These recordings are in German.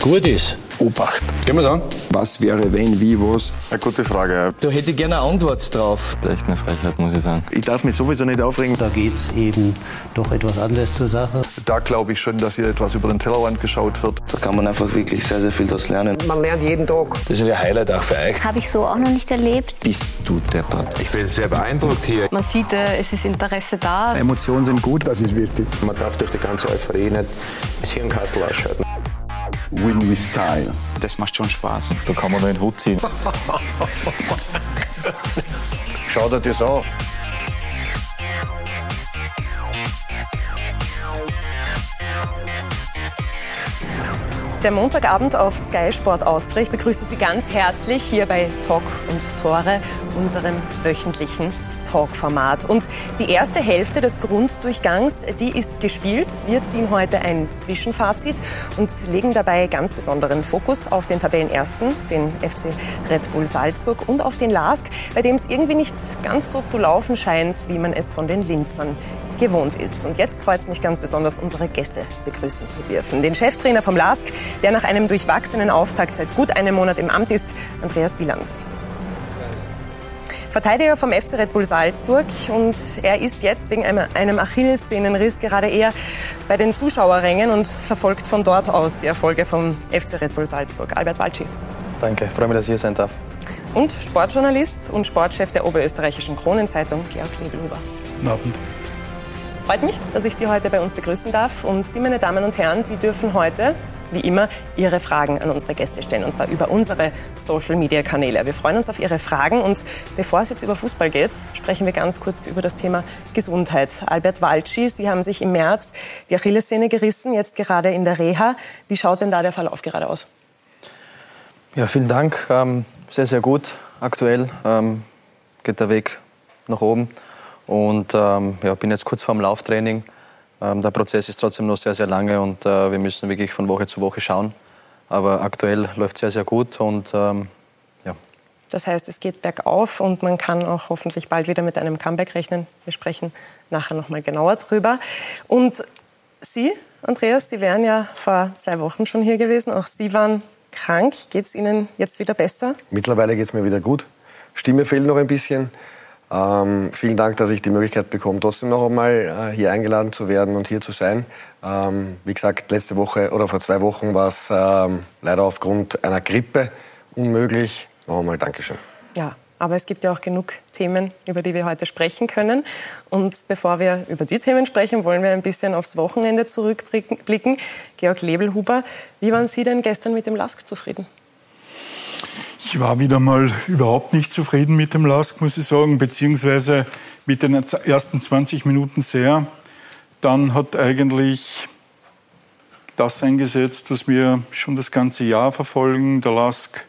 gut ist. Obacht. Gehen wir an. Was wäre, wenn, wie, was? Eine gute Frage. Ja. Da hätte ich gerne eine Antwort drauf. Echt eine Frechheit, muss ich sagen. Ich darf mich sowieso nicht aufregen. Da geht es eben doch etwas anders zur Sache. Da glaube ich schon, dass hier etwas über den Tellerrand geschaut wird. Da kann man einfach wirklich sehr, sehr viel daraus lernen. Man lernt jeden Tag. Das ist ein Highlight auch für euch. Habe ich so auch noch nicht erlebt. Bist du deppert? Ich bin sehr beeindruckt hier. Man sieht, es ist Interesse da. Emotionen sind gut, das ist wichtig. Man darf durch die ganze Euphorie nicht das Hirnkastel ausschalten. Win with Style. Das macht schon Spaß. Da kann man nur den Hut ziehen. Schau dir das an. Der Montagabend auf Sky Sport Austria. Ich begrüße Sie ganz herzlich hier bei Talk und Tore, unserem wöchentlichen Talk-Format. Und die erste Hälfte des Grunddurchgangs, die ist gespielt. Wir ziehen heute ein Zwischenfazit und legen dabei ganz besonderen Fokus auf den Tabellenersten, den FC Red Bull Salzburg und auf den LASK, bei dem es irgendwie nicht ganz so zu laufen scheint, wie man es von den Linzern gewohnt ist. Und jetzt freut es mich ganz besonders, unsere Gäste begrüßen zu dürfen. Den Cheftrainer vom LASK, der nach einem durchwachsenen Auftakt seit gut einem Monat im Amt ist, Andreas Wielands. Verteidiger vom FC Red Bull Salzburg und er ist jetzt wegen einem Achillessehnenriss gerade eher bei den Zuschauerrängen und verfolgt von dort aus die Erfolge vom FC Red Bull Salzburg. Albert Walci. Danke, freue mich, dass ich hier sein darf. Und Sportjournalist und Sportchef der Oberösterreichischen Kronenzeitung, Georg Lebelhuber. Guten Abend. Freut mich, dass ich Sie heute bei uns begrüßen darf. Und Sie, meine Damen und Herren, Sie dürfen heute wie immer, Ihre Fragen an unsere Gäste stellen, und zwar über unsere Social-Media-Kanäle. Wir freuen uns auf Ihre Fragen und bevor es jetzt über Fußball geht, sprechen wir ganz kurz über das Thema Gesundheit. Albert Walci, Sie haben sich im März die Achillessehne gerissen, jetzt gerade in der Reha. Wie schaut denn da der Verlauf gerade aus? Ja, vielen Dank. Ähm, sehr, sehr gut aktuell. Ähm, geht der Weg nach oben und ähm, ja, bin jetzt kurz vorm Lauftraining. Ähm, der Prozess ist trotzdem noch sehr, sehr lange und äh, wir müssen wirklich von Woche zu Woche schauen. Aber aktuell läuft es sehr, sehr gut und ähm, ja. Das heißt, es geht bergauf und man kann auch hoffentlich bald wieder mit einem Comeback rechnen. Wir sprechen nachher noch mal genauer drüber. Und Sie, Andreas, Sie wären ja vor zwei Wochen schon hier gewesen. Auch Sie waren krank. Geht es Ihnen jetzt wieder besser? Mittlerweile geht es mir wieder gut. Stimme fehlt noch ein bisschen. Ähm, vielen Dank, dass ich die Möglichkeit bekomme, trotzdem noch einmal äh, hier eingeladen zu werden und hier zu sein. Ähm, wie gesagt, letzte Woche oder vor zwei Wochen war es ähm, leider aufgrund einer Grippe unmöglich. Noch einmal Dankeschön. Ja, aber es gibt ja auch genug Themen, über die wir heute sprechen können. Und bevor wir über die Themen sprechen, wollen wir ein bisschen aufs Wochenende zurückblicken. Georg Lebelhuber, wie waren Sie denn gestern mit dem LASK zufrieden? Ich war wieder mal überhaupt nicht zufrieden mit dem LASK, muss ich sagen, beziehungsweise mit den ersten 20 Minuten sehr. Dann hat eigentlich das eingesetzt, was wir schon das ganze Jahr verfolgen. Der LASK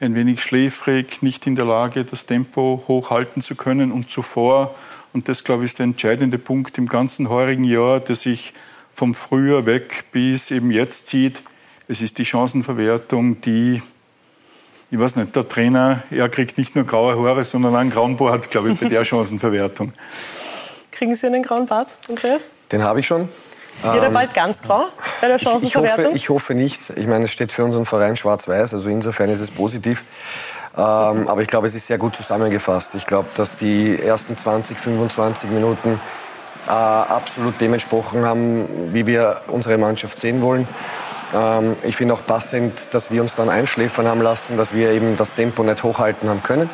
ein wenig schläfrig, nicht in der Lage, das Tempo hochhalten zu können. Und zuvor, und das glaube ich ist der entscheidende Punkt im ganzen heurigen Jahr, der sich vom Frühjahr weg bis eben jetzt zieht, es ist die Chancenverwertung, die ich weiß nicht, der Trainer, er kriegt nicht nur graue Haare, sondern einen grauen Bart, glaube ich, bei der Chancenverwertung. Kriegen Sie einen grauen Bart, Andreas? Den habe ich schon. Wird er bald ganz grau bei der Chancenverwertung? Ich, ich, hoffe, ich hoffe nicht. Ich meine, es steht für unseren Verein schwarz-weiß, also insofern ist es positiv. Ähm, aber ich glaube, es ist sehr gut zusammengefasst. Ich glaube, dass die ersten 20, 25 Minuten äh, absolut dementsprochen haben, wie wir unsere Mannschaft sehen wollen. Ähm, ich finde auch passend, dass wir uns dann einschläfern haben lassen, dass wir eben das Tempo nicht hochhalten haben können.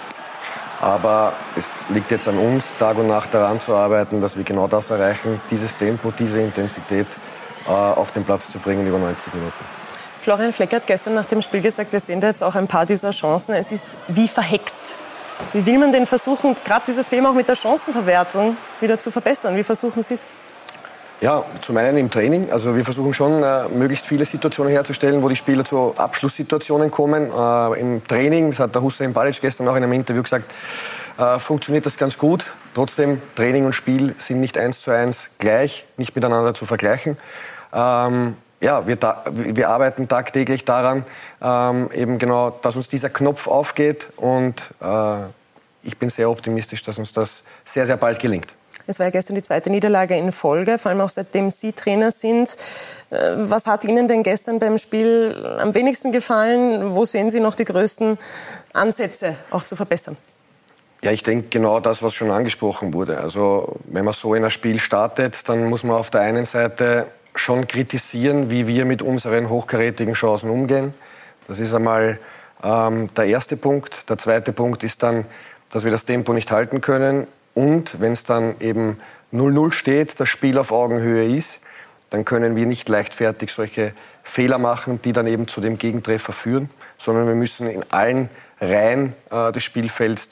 Aber es liegt jetzt an uns, Tag und Nacht daran zu arbeiten, dass wir genau das erreichen, dieses Tempo, diese Intensität äh, auf den Platz zu bringen über 90 Minuten. Florian Fleck hat gestern nach dem Spiel gesagt, wir sehen da jetzt auch ein paar dieser Chancen. Es ist wie verhext. Wie will man denn versuchen, gerade dieses Thema auch mit der Chancenverwertung wieder zu verbessern? Wie versuchen Sie es? Ja, zum einen im Training. Also wir versuchen schon, äh, möglichst viele Situationen herzustellen, wo die Spieler zu Abschlusssituationen kommen. Äh, Im Training, das hat der Hussein Balic gestern auch in einem Interview gesagt, äh, funktioniert das ganz gut. Trotzdem, Training und Spiel sind nicht eins zu eins gleich, nicht miteinander zu vergleichen. Ähm, ja, wir, wir, arbeiten tagtäglich daran, ähm, eben genau, dass uns dieser Knopf aufgeht und ich bin sehr optimistisch, dass uns das sehr, sehr bald gelingt. Es war ja gestern die zweite Niederlage in Folge, vor allem auch seitdem Sie Trainer sind. Äh, was hat Ihnen denn gestern beim Spiel am wenigsten gefallen? Wo sehen Sie noch die größten Ansätze, auch zu verbessern? Ja, ich denke genau das, was schon angesprochen wurde. Also wenn man so in ein Spiel startet, dann muss man auf der einen Seite schon kritisieren, wie wir mit unseren hochkarätigen Chancen umgehen. Das ist einmal ähm, der erste Punkt. Der zweite Punkt ist dann, dass wir das Tempo nicht halten können. Und wenn es dann eben 0-0 steht, das Spiel auf Augenhöhe ist, dann können wir nicht leichtfertig solche Fehler machen, die dann eben zu dem Gegentreffer führen, sondern wir müssen in allen Reihen äh, des Spielfelds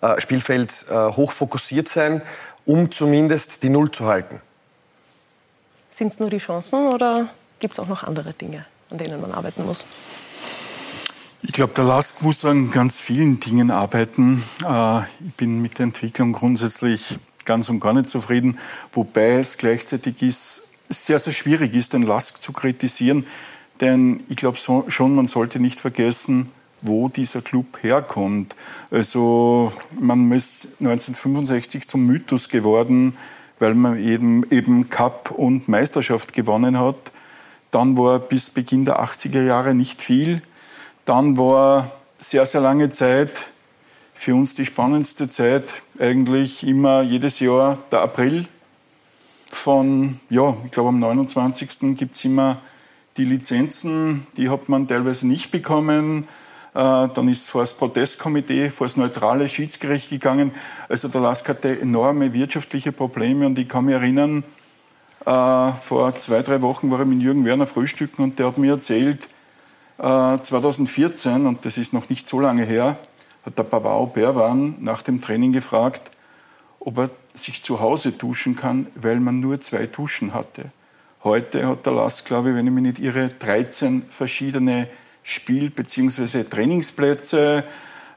äh, Spielfeld äh, hoch fokussiert sein, um zumindest die Null zu halten. Sind es nur die Chancen oder gibt es auch noch andere Dinge, an denen man arbeiten muss? Ich glaube, der Lask muss an ganz vielen Dingen arbeiten. Äh, ich bin mit der Entwicklung grundsätzlich ganz und gar nicht zufrieden, wobei es gleichzeitig ist, sehr, sehr schwierig ist, den Lask zu kritisieren. Denn ich glaube schon, man sollte nicht vergessen, wo dieser Club herkommt. Also man ist 1965 zum Mythos geworden, weil man eben, eben Cup und Meisterschaft gewonnen hat. Dann war bis Beginn der 80er Jahre nicht viel. Dann war sehr, sehr lange Zeit für uns die spannendste Zeit eigentlich immer jedes Jahr der April. Von, ja, ich glaube am 29. gibt es immer die Lizenzen, die hat man teilweise nicht bekommen. Äh, dann ist es vor das Protestkomitee, vor das neutrale Schiedsgericht gegangen. Also der LASK hatte enorme wirtschaftliche Probleme und ich kann mich erinnern, äh, vor zwei, drei Wochen war ich mit Jürgen Werner frühstücken und der hat mir erzählt, 2014, äh, und das ist noch nicht so lange her, hat der Pavao Berwan nach dem Training gefragt, ob er sich zu Hause duschen kann, weil man nur zwei Duschen hatte. Heute hat der Lask, glaube ich, wenn ich mich nicht irre, 13 verschiedene Spiel- bzw. Trainingsplätze.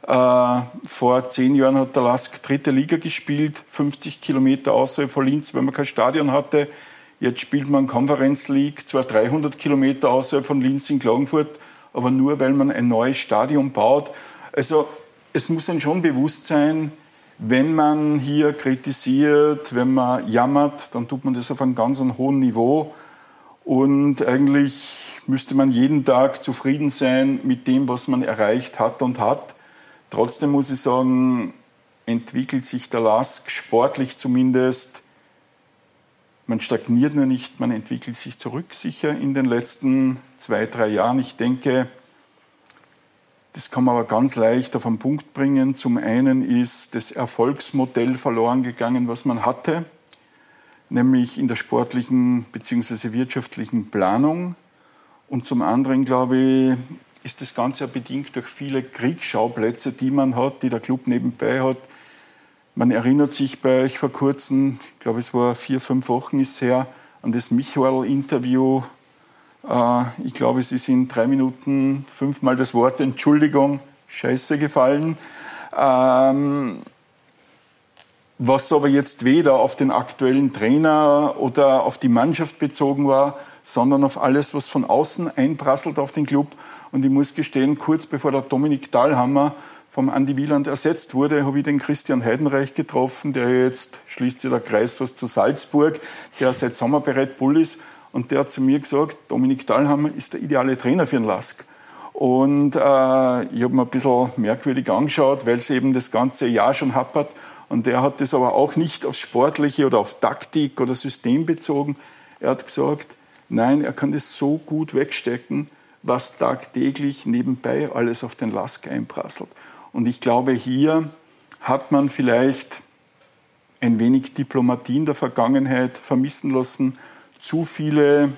Äh, vor zehn Jahren hat der Lask dritte Liga gespielt, 50 Kilometer außerhalb von Linz, weil man kein Stadion hatte. Jetzt spielt man Conference League, zwar 300 Kilometer außerhalb von Linz in Klagenfurt, aber nur weil man ein neues Stadion baut. Also es muss einem schon bewusst sein, wenn man hier kritisiert, wenn man jammert, dann tut man das auf einem ganz hohen Niveau. Und eigentlich müsste man jeden Tag zufrieden sein mit dem, was man erreicht hat und hat. Trotzdem muss ich sagen, entwickelt sich der LASK sportlich zumindest. Man stagniert nur nicht, man entwickelt sich zurück sicher in den letzten zwei, drei Jahren. Ich denke, das kann man aber ganz leicht auf den Punkt bringen. Zum einen ist das Erfolgsmodell verloren gegangen, was man hatte nämlich in der sportlichen bzw. wirtschaftlichen Planung. Und zum anderen, glaube ich, ist das Ganze bedingt durch viele Kriegsschauplätze, die man hat, die der Club nebenbei hat. Man erinnert sich bei euch vor kurzem, ich glaube, es war vier, fünf Wochen ist her, an das Michael-Interview. Äh, ich glaube, es ist in drei Minuten fünfmal das Wort Entschuldigung, Scheiße gefallen. Was aber jetzt weder auf den aktuellen Trainer oder auf die Mannschaft bezogen war, sondern auf alles, was von außen einprasselt auf den Club. Und ich muss gestehen, kurz bevor der Dominik Dahlhammer vom Andi Wieland ersetzt wurde, habe ich den Christian Heidenreich getroffen, der jetzt schließt sich der Kreis fast zu Salzburg, der seit Sommer bereit Bull ist. Und der hat zu mir gesagt, Dominik Dahlhammer ist der ideale Trainer für den Lask. Und äh, ich habe mir ein bisschen merkwürdig angeschaut, weil es eben das ganze Jahr schon happert. Und er hat das aber auch nicht auf Sportliche oder auf Taktik oder System bezogen. Er hat gesagt, nein, er kann das so gut wegstecken, was tagtäglich nebenbei alles auf den Lask einprasselt. Und ich glaube, hier hat man vielleicht ein wenig Diplomatie in der Vergangenheit vermissen lassen, zu viele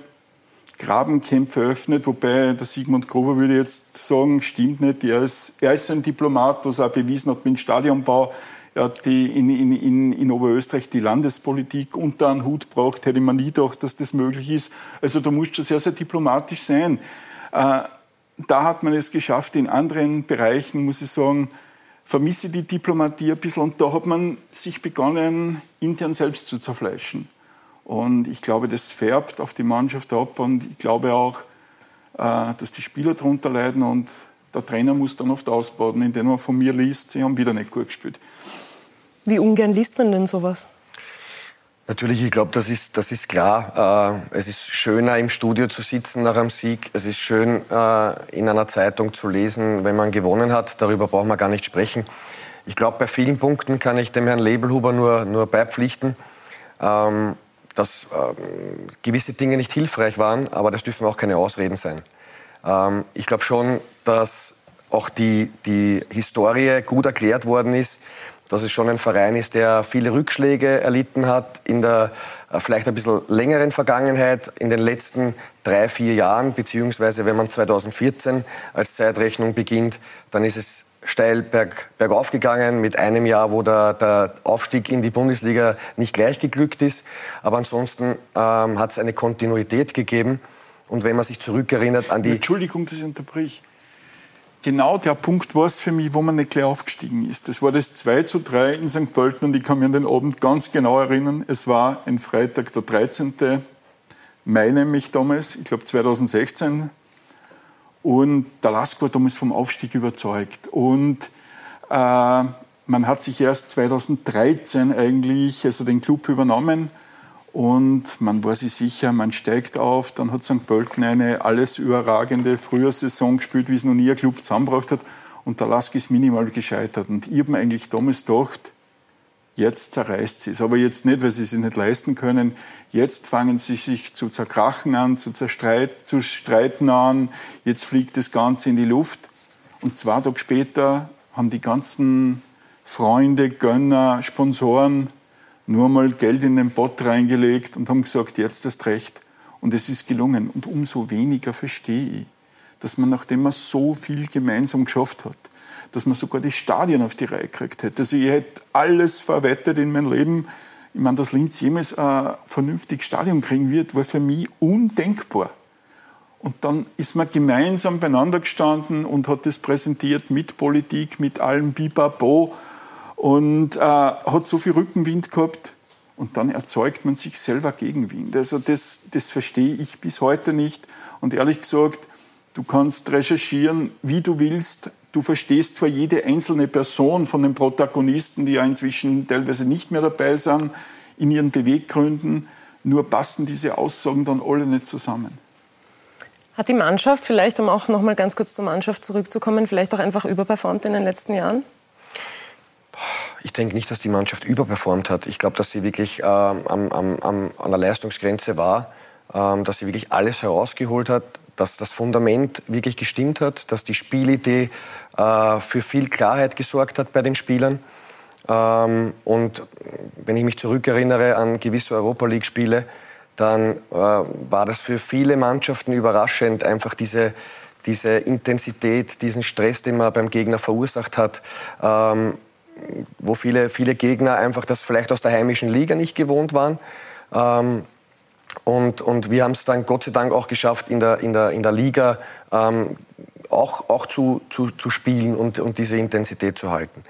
Grabenkämpfe eröffnet, wobei der Sigmund Gruber würde jetzt sagen, stimmt nicht, er ist, er ist ein Diplomat, was er bewiesen hat mit dem Stadionbau. Er die, in, in, in, Oberösterreich die Landespolitik unter einen Hut gebracht, hätte man nie gedacht, dass das möglich ist. Also da musst du sehr, sehr diplomatisch sein. Äh, da hat man es geschafft. In anderen Bereichen, muss ich sagen, vermisse die Diplomatie ein bisschen. Und da hat man sich begonnen, intern selbst zu zerfleischen. Und ich glaube, das färbt auf die Mannschaft ab. Und ich glaube auch, äh, dass die Spieler darunter leiden. Und der Trainer muss dann oft ausbauen, indem man von mir liest, sie haben wieder nicht gut gespielt. Wie ungern liest man denn sowas? Natürlich, ich glaube, das ist, das ist klar. Äh, es ist schöner, im Studio zu sitzen nach einem Sieg. Es ist schön, äh, in einer Zeitung zu lesen, wenn man gewonnen hat. Darüber brauchen wir gar nicht sprechen. Ich glaube, bei vielen Punkten kann ich dem Herrn Lebelhuber nur, nur beipflichten, ähm, dass ähm, gewisse Dinge nicht hilfreich waren, aber das dürfen auch keine Ausreden sein. Ähm, ich glaube schon, dass auch die, die Historie gut erklärt worden ist dass es schon ein Verein ist, der viele Rückschläge erlitten hat in der äh, vielleicht ein bisschen längeren Vergangenheit, in den letzten drei, vier Jahren, beziehungsweise wenn man 2014 als Zeitrechnung beginnt, dann ist es steil berg, bergauf gegangen mit einem Jahr, wo der, der Aufstieg in die Bundesliga nicht gleich geglückt ist. Aber ansonsten ähm, hat es eine Kontinuität gegeben. Und wenn man sich zurückerinnert an die... Entschuldigung, dass ich unterbrich genau der Punkt war es für mich, wo man nicht gleich aufgestiegen ist. Das war das 2 zu 3 in St. Pölten und ich kann mich an den Abend ganz genau erinnern. Es war ein Freitag, der 13. Mai nämlich damals, ich glaube 2016. Und der Lask war damals vom Aufstieg überzeugt. Und äh, man hat sich erst 2013 eigentlich also den Club übernommen und man war sich sicher, man steigt auf. Dann hat St. Pölten eine alles überragende Frühjahrsaison gespielt, wie es noch nie ein Club zusammengebracht hat. Und der Lask ist minimal gescheitert. Und ich habe mir eigentlich damals gedacht, jetzt zerreißt sie es. Aber jetzt nicht, weil sie es nicht leisten können. Jetzt fangen sie sich zu zerkrachen an, zu, zerstreit, zu streiten an. Jetzt fliegt das Ganze in die Luft. Und zwei Tage später haben die ganzen Freunde, Gönner, Sponsoren nur mal Geld in den Pott reingelegt und haben gesagt, jetzt ist recht. Und es ist gelungen. Und umso weniger verstehe ich, dass man, nachdem man so viel gemeinsam geschafft hat, dass man sogar die Stadien auf die Reihe gekriegt hätte. Also ich hätte alles verwettet in mein Leben. Ich meine, dass Linz jemals ein vernünftiges Stadion kriegen wird, war für mich undenkbar. Und dann ist man gemeinsam beieinander gestanden und hat das präsentiert mit Politik, mit allem Bibabo und äh, hat so viel Rückenwind gehabt und dann erzeugt man sich selber Gegenwind. Also das, das verstehe ich bis heute nicht und ehrlich gesagt, du kannst recherchieren, wie du willst. Du verstehst zwar jede einzelne Person von den Protagonisten, die ja inzwischen teilweise nicht mehr dabei sind, in ihren Beweggründen, nur passen diese Aussagen dann alle nicht zusammen. Hat die Mannschaft vielleicht, um auch noch mal ganz kurz zur Mannschaft zurückzukommen, vielleicht auch einfach überperformt in den letzten Jahren? Ich denke nicht, dass die Mannschaft überperformt hat. Ich glaube, dass sie wirklich ähm, am, am, an der Leistungsgrenze war, ähm, dass sie wirklich alles herausgeholt hat, dass das Fundament wirklich gestimmt hat, dass die Spielidee äh, für viel Klarheit gesorgt hat bei den Spielern. Ähm, und wenn ich mich zurückerinnere an gewisse Europa League-Spiele, dann äh, war das für viele Mannschaften überraschend, einfach diese, diese Intensität, diesen Stress, den man beim Gegner verursacht hat. Ähm, wo viele, viele Gegner einfach das vielleicht aus der heimischen Liga nicht gewohnt waren. Ähm, und, und wir haben es dann Gott sei Dank auch geschafft, in der, in der, in der Liga ähm, auch, auch zu, zu, zu spielen und, und diese Intensität zu halten.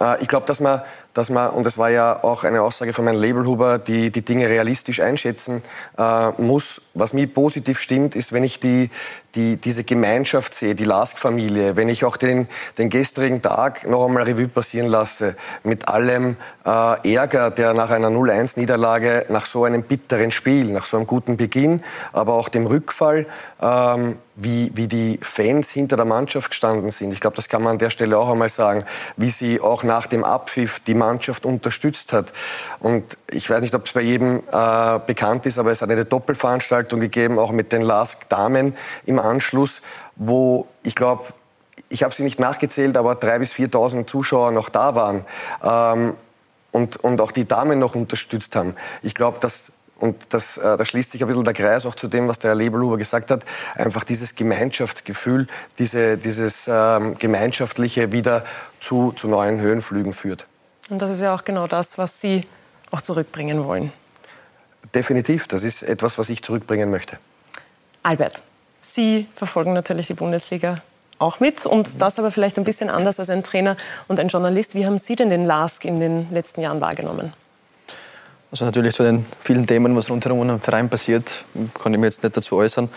Äh, ich glaube, dass man dass man, und das war ja auch eine Aussage von meinem Labelhuber, die die Dinge realistisch einschätzen äh, muss. Was mir positiv stimmt, ist, wenn ich die, die, diese Gemeinschaft sehe, die Lask-Familie, wenn ich auch den, den gestrigen Tag noch einmal Revue passieren lasse, mit allem äh, Ärger, der nach einer 0-1-Niederlage, nach so einem bitteren Spiel, nach so einem guten Beginn, aber auch dem Rückfall, ähm, wie, wie die Fans hinter der Mannschaft gestanden sind. Ich glaube, das kann man an der Stelle auch einmal sagen, wie sie auch nach dem Abpfiff die Mannschaft unterstützt hat. Und ich weiß nicht, ob es bei jedem äh, bekannt ist, aber es hat eine Doppelveranstaltung gegeben, auch mit den Lask-Damen im Anschluss, wo ich glaube, ich habe sie nicht nachgezählt, aber 3.000 bis 4.000 Zuschauer noch da waren ähm, und, und auch die Damen noch unterstützt haben. Ich glaube, dass und das, äh, da schließt sich ein bisschen der Kreis auch zu dem, was der Herr Lebelhuber gesagt hat. Einfach dieses Gemeinschaftsgefühl, diese, dieses ähm, Gemeinschaftliche wieder zu, zu neuen Höhenflügen führt. Und das ist ja auch genau das, was Sie auch zurückbringen wollen. Definitiv, das ist etwas, was ich zurückbringen möchte. Albert, Sie verfolgen natürlich die Bundesliga auch mit und das aber vielleicht ein bisschen anders als ein Trainer und ein Journalist. Wie haben Sie denn den LASK in den letzten Jahren wahrgenommen? Also natürlich zu den vielen Themen, was rundherum im Verein passiert, kann ich mir jetzt nicht dazu äußern,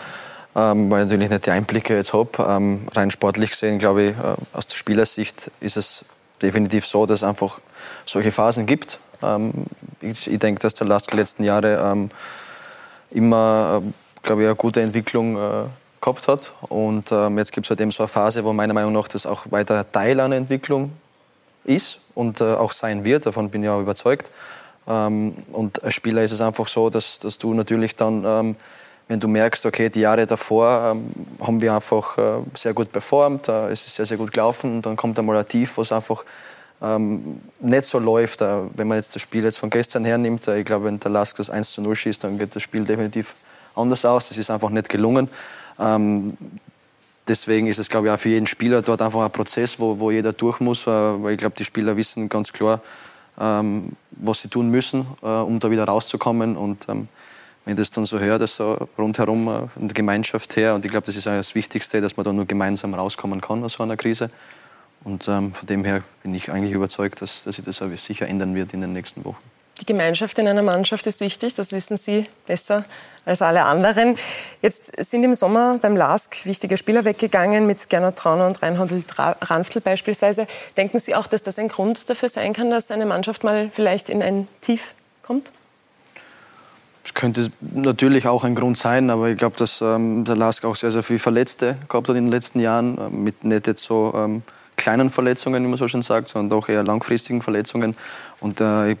ähm, weil ich natürlich nicht die Einblicke jetzt habe. Ähm, rein sportlich gesehen, glaube ich, äh, aus der Spielersicht ist es definitiv so, dass es einfach solche Phasen gibt. Ähm, ich, ich denke, dass der Lask die letzten Jahre ähm, immer, äh, glaube ich, eine gute Entwicklung äh, gehabt hat. Und ähm, jetzt gibt es halt eben so eine Phase, wo meiner Meinung nach das auch weiter Teil einer Entwicklung ist und äh, auch sein wird. Davon bin ich auch überzeugt. Und als Spieler ist es einfach so, dass, dass du natürlich dann, wenn du merkst, okay, die Jahre davor ähm, haben wir einfach äh, sehr gut performt, äh, es ist sehr, sehr gut gelaufen und dann kommt einmal ein Tief, wo es einfach ähm, nicht so läuft. Äh, wenn man jetzt das Spiel jetzt von gestern hernimmt, äh, ich glaube, wenn der Lask das 1 zu 0 schießt, dann geht das Spiel definitiv anders aus. Das ist einfach nicht gelungen. Ähm, deswegen ist es, glaube ich, auch für jeden Spieler dort einfach ein Prozess, wo, wo jeder durch muss, äh, weil ich glaube, die Spieler wissen ganz klar, ähm, was sie tun müssen, äh, um da wieder rauszukommen. Und ähm, wenn ich das dann so höre, dass so rundherum äh, von der Gemeinschaft her, und ich glaube, das ist das Wichtigste, dass man da nur gemeinsam rauskommen kann aus so einer Krise. Und ähm, von dem her bin ich eigentlich überzeugt, dass, dass sich das sicher ändern wird in den nächsten Wochen. Die Gemeinschaft in einer Mannschaft ist wichtig, das wissen Sie besser als alle anderen. Jetzt sind im Sommer beim LASK wichtige Spieler weggegangen, mit Gernot Trauner und Reinhold Ranftl beispielsweise. Denken Sie auch, dass das ein Grund dafür sein kann, dass eine Mannschaft mal vielleicht in ein Tief kommt? Das könnte natürlich auch ein Grund sein, aber ich glaube, dass ähm, der LASK auch sehr, sehr viele Verletzte gehabt hat in den letzten Jahren, äh, mit nicht jetzt so ähm, kleinen Verletzungen, wie man so schon sagt, sondern doch eher langfristigen Verletzungen. Und äh, ich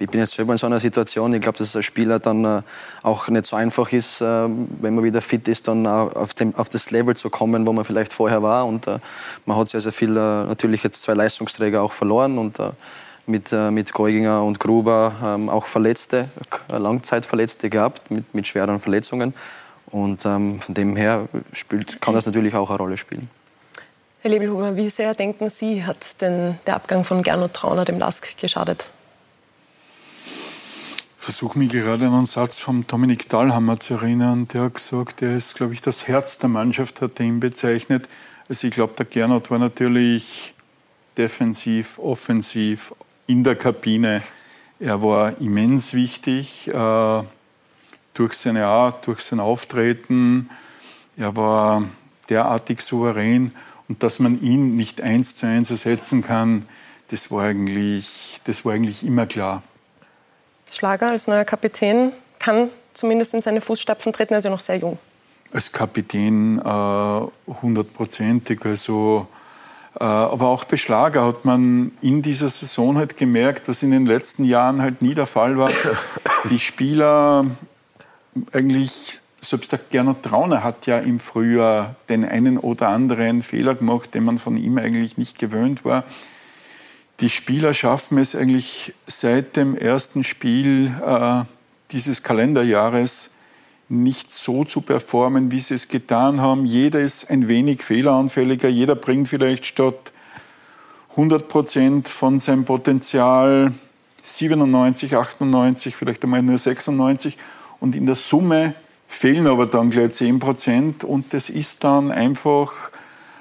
ich bin jetzt selber in so einer Situation. Ich glaube, dass als Spieler dann äh, auch nicht so einfach ist, äh, wenn man wieder fit ist, dann auf, dem, auf, das Level zu kommen, wo man vielleicht vorher war. Und äh, man hat sehr, sehr viel, äh, natürlich jetzt zwei Leistungsträger auch verloren und äh, mit, äh, mit Geuginger und Gruber ähm, auch Verletzte, Langzeitverletzte gehabt mit, mit schweren Verletzungen. Und ähm, von dem her spielt, kann das natürlich auch eine Rolle spielen. Herr Lebelhuber, wie sehr denken Sie, hat denn der Abgang von Gernot Trauner dem LASK geschadet? versuche mich gerade an einen Satz von Dominik Dahlhammer zu erinnern. Der hat gesagt, er ist, glaube ich, das Herz der Mannschaft, hat er ihn bezeichnet. Also ich glaube, der Gernot war natürlich defensiv, offensiv, in der Kabine. Er war immens wichtig äh, durch seine Art, durch sein Auftreten. Er war derartig souverän und dass man ihn nicht eins zu eins ersetzen kann, das war eigentlich, das war eigentlich immer klar. Schlager als neuer Kapitän kann zumindest in seine Fußstapfen treten. Er ist ja noch sehr jung. Als Kapitän äh, hundertprozentig. Äh, also, aber auch bei Schlager hat man in dieser Saison halt gemerkt, was in den letzten Jahren halt nie der Fall war. Die Spieler eigentlich selbst der Gernot Trauner hat ja im Frühjahr den einen oder anderen Fehler gemacht, den man von ihm eigentlich nicht gewöhnt war. Die Spieler schaffen es eigentlich seit dem ersten Spiel äh, dieses Kalenderjahres nicht so zu performen, wie sie es getan haben. Jeder ist ein wenig fehleranfälliger. Jeder bringt vielleicht statt 100 Prozent von seinem Potenzial 97, 98, vielleicht einmal nur 96. Und in der Summe fehlen aber dann gleich 10 Prozent. Und das ist dann einfach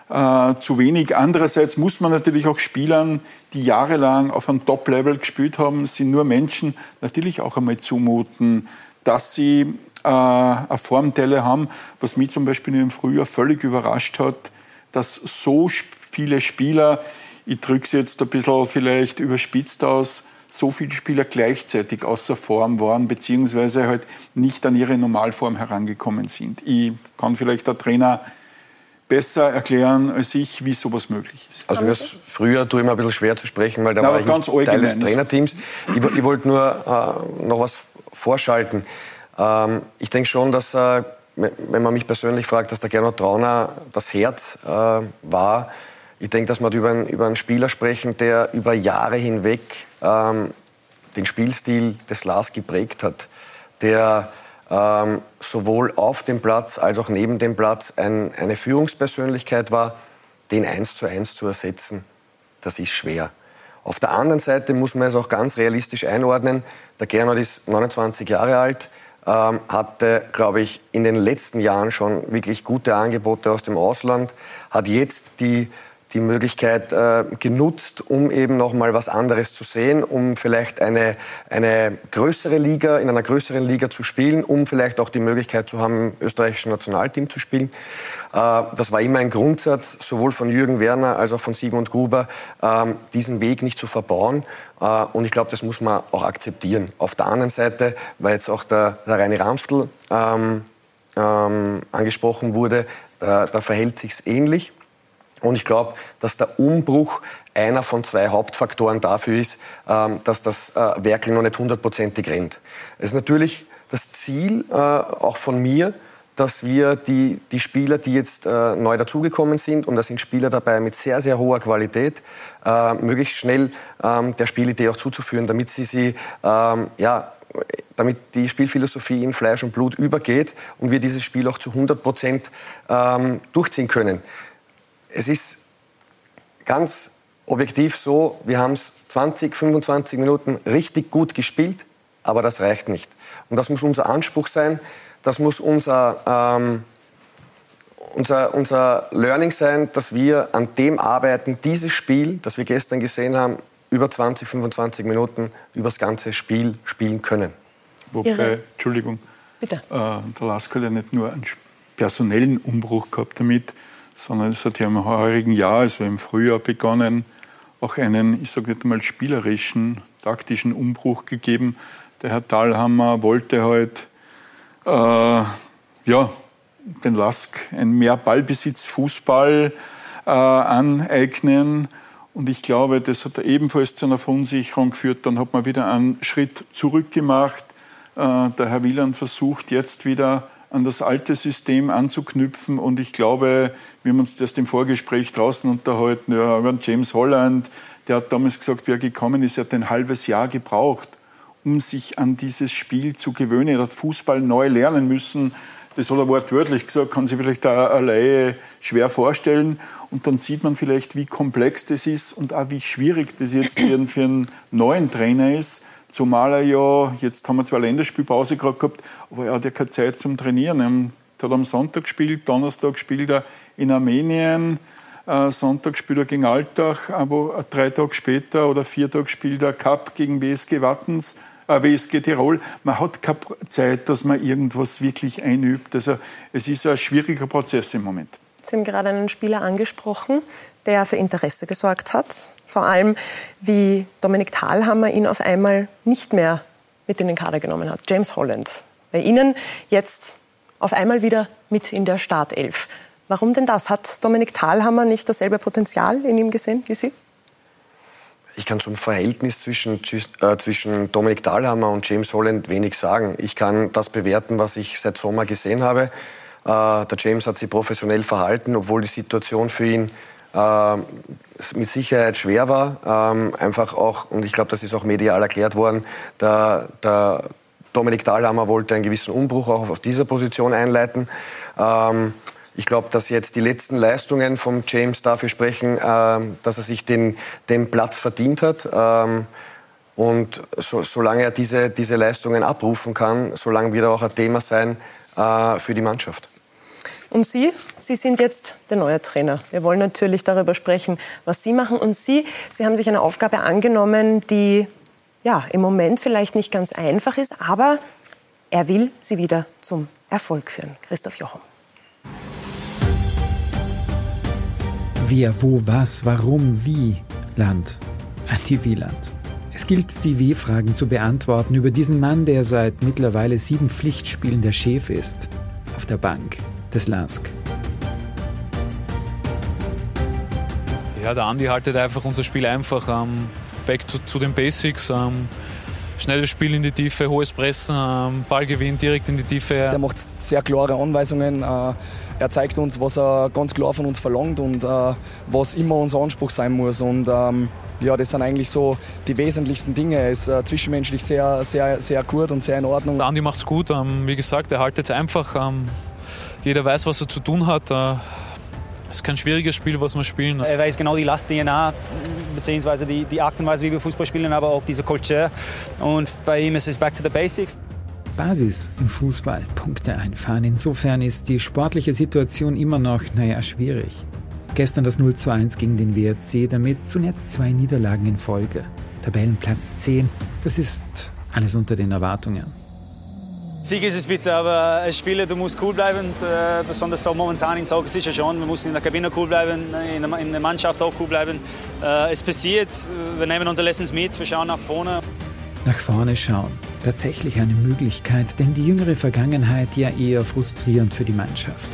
äh, zu wenig. Andererseits muss man natürlich auch Spielern, die jahrelang auf einem Top-Level gespielt haben, sind nur Menschen, natürlich auch einmal zumuten, dass sie äh, eine Formtelle haben, was mich zum Beispiel im Frühjahr völlig überrascht hat, dass so viele Spieler, ich drücke es jetzt ein bisschen vielleicht überspitzt aus, so viele Spieler gleichzeitig außer Form waren, beziehungsweise halt nicht an ihre Normalform herangekommen sind. Ich kann vielleicht der Trainer besser erklären als ich, wie sowas möglich ist. Also mir ist früher tue ich mir ein bisschen schwer zu sprechen, weil da war ich nicht Teil des Trainerteams. Ich, ich wollte nur äh, noch was vorschalten. Ähm, ich denke schon, dass, äh, wenn man mich persönlich fragt, dass der Gernot Trauner das Herz äh, war. Ich denke, dass wir über, einen, über einen Spieler sprechen, der über Jahre hinweg ähm, den Spielstil des Lars geprägt hat, der ähm, sowohl auf dem Platz als auch neben dem Platz ein, eine Führungspersönlichkeit war, den eins zu eins zu ersetzen, das ist schwer. Auf der anderen Seite muss man es auch ganz realistisch einordnen. Der Gernot ist 29 Jahre alt, ähm, hatte, glaube ich, in den letzten Jahren schon wirklich gute Angebote aus dem Ausland, hat jetzt die die Möglichkeit äh, genutzt, um eben noch mal was anderes zu sehen, um vielleicht eine, eine größere Liga, in einer größeren Liga zu spielen, um vielleicht auch die Möglichkeit zu haben, im österreichischen Nationalteam zu spielen. Äh, das war immer ein Grundsatz, sowohl von Jürgen Werner als auch von Sigmund Gruber, ähm, diesen Weg nicht zu verbauen. Äh, und ich glaube, das muss man auch akzeptieren. Auf der anderen Seite, weil jetzt auch der, der Reine Ramftl ähm, ähm, angesprochen wurde, da, da verhält sich's ähnlich. Und ich glaube, dass der Umbruch einer von zwei Hauptfaktoren dafür ist, ähm, dass das äh, Werkel noch nicht hundertprozentig rennt. Es ist natürlich das Ziel, äh, auch von mir, dass wir die, die Spieler, die jetzt äh, neu dazugekommen sind, und da sind Spieler dabei mit sehr, sehr hoher Qualität, äh, möglichst schnell ähm, der Spielidee auch zuzuführen, damit sie sie, ähm, ja, damit die Spielphilosophie in Fleisch und Blut übergeht und wir dieses Spiel auch zu 100 Prozent ähm, durchziehen können es ist ganz objektiv so, wir haben es 20, 25 Minuten richtig gut gespielt, aber das reicht nicht. Und das muss unser Anspruch sein, das muss unser, ähm, unser, unser Learning sein, dass wir an dem arbeiten, dieses Spiel, das wir gestern gesehen haben, über 20, 25 Minuten über das ganze Spiel spielen können. Wobei, Entschuldigung, Bitte. Äh, der Lask hat ja nicht nur einen personellen Umbruch gehabt damit, sondern es hat ja im heurigen Jahr, also im Frühjahr begonnen, auch einen, ich sage nicht einmal spielerischen, taktischen Umbruch gegeben. Der Herr Thalhammer wollte halt äh, ja, den Lask ein mehr Ballbesitz, Fußball äh, aneignen. Und ich glaube, das hat ebenfalls zu einer Verunsicherung geführt. Dann hat man wieder einen Schritt zurück gemacht. Äh, der Herr Wieland versucht jetzt wieder an das alte System anzuknüpfen. Und ich glaube, wir haben uns das im Vorgespräch draußen unterhalten, ja, James Holland, der hat damals gesagt, wer gekommen ist, er hat ein halbes Jahr gebraucht, um sich an dieses Spiel zu gewöhnen. Er hat Fußball neu lernen müssen. Das hat er wortwörtlich gesagt, kann sich vielleicht auch alleine schwer vorstellen. Und dann sieht man vielleicht, wie komplex das ist und auch wie schwierig das jetzt für einen neuen Trainer ist, Zumal er ja, jetzt haben wir zwar Länderspielpause gerade gehabt, aber er hat ja keine Zeit zum Trainieren. Er hat am Sonntag gespielt, Donnerstag spielt er in Armenien, äh, Sonntag spielt er gegen Altach, aber drei Tage später oder vier Tage spielt er Cup gegen WSG Wattens, äh, WSG Tirol. Man hat keine Zeit, dass man irgendwas wirklich einübt. Also es ist ein schwieriger Prozess im Moment. Sie haben gerade einen Spieler angesprochen, der für Interesse gesorgt hat. Vor allem, wie Dominik Thalhammer ihn auf einmal nicht mehr mit in den Kader genommen hat. James Holland. Bei Ihnen jetzt auf einmal wieder mit in der Startelf. Warum denn das? Hat Dominik Thalhammer nicht dasselbe Potenzial in ihm gesehen wie Sie? Ich kann zum Verhältnis zwischen, äh, zwischen Dominik Thalhammer und James Holland wenig sagen. Ich kann das bewerten, was ich seit Sommer gesehen habe. Äh, der James hat sich professionell verhalten, obwohl die Situation für ihn mit Sicherheit schwer war. Ähm, einfach auch, und ich glaube, das ist auch medial erklärt worden, der, der Dominik Dahlhammer wollte einen gewissen Umbruch auch auf dieser Position einleiten. Ähm, ich glaube, dass jetzt die letzten Leistungen von James dafür sprechen, ähm, dass er sich den, den Platz verdient hat. Ähm, und so, solange er diese, diese Leistungen abrufen kann, solange wird er auch ein Thema sein äh, für die Mannschaft um Sie. Sie sind jetzt der neue Trainer. Wir wollen natürlich darüber sprechen, was Sie machen. Und Sie, Sie haben sich eine Aufgabe angenommen, die ja, im Moment vielleicht nicht ganz einfach ist, aber er will Sie wieder zum Erfolg führen. Christoph Jochum. Wer, wo, was, warum, wie? Land. Anti Wieland. Es gilt, die W-Fragen zu beantworten über diesen Mann, der seit mittlerweile sieben Pflichtspielen der Chef ist. Auf der Bank, des LASK. Ja, der Andi haltet einfach unser Spiel einfach. Ähm, back to, zu den Basics. Ähm, schnelles Spiel in die Tiefe, hohes Pressen, ähm, Ballgewinn direkt in die Tiefe. Der macht sehr klare Anweisungen. Äh, er zeigt uns, was er ganz klar von uns verlangt und äh, was immer unser Anspruch sein muss. Und ähm, ja, das sind eigentlich so die wesentlichsten Dinge. Er ist äh, zwischenmenschlich sehr, sehr, sehr gut und sehr in Ordnung. Der Andi macht es gut. Ähm, wie gesagt, er haltet es einfach. Ähm, jeder weiß, was er zu tun hat. Äh, es ist kein schwieriges Spiel, was wir spielen. Er weiß genau die Last-DNA, beziehungsweise die, die Art und Weise, wie wir Fußball spielen, aber auch diese Kultur. Und bei ihm ist es back to the basics. Basis im Fußball, Punkte einfahren. Insofern ist die sportliche Situation immer noch, naja, schwierig. Gestern das 0 zu 1 gegen den WRC, damit zunächst zwei Niederlagen in Folge. Tabellenplatz 10, das ist alles unter den Erwartungen. Sieg ist es bitte, aber als Spieler, du musst cool bleiben. Äh, besonders so momentan in Situation. Wir müssen in der Kabine cool bleiben, in der, in der Mannschaft auch cool bleiben. Äh, es passiert, wir nehmen unsere Lessons mit, wir schauen nach vorne. Nach vorne schauen. Tatsächlich eine Möglichkeit, denn die jüngere Vergangenheit ja eher frustrierend für die Mannschaft.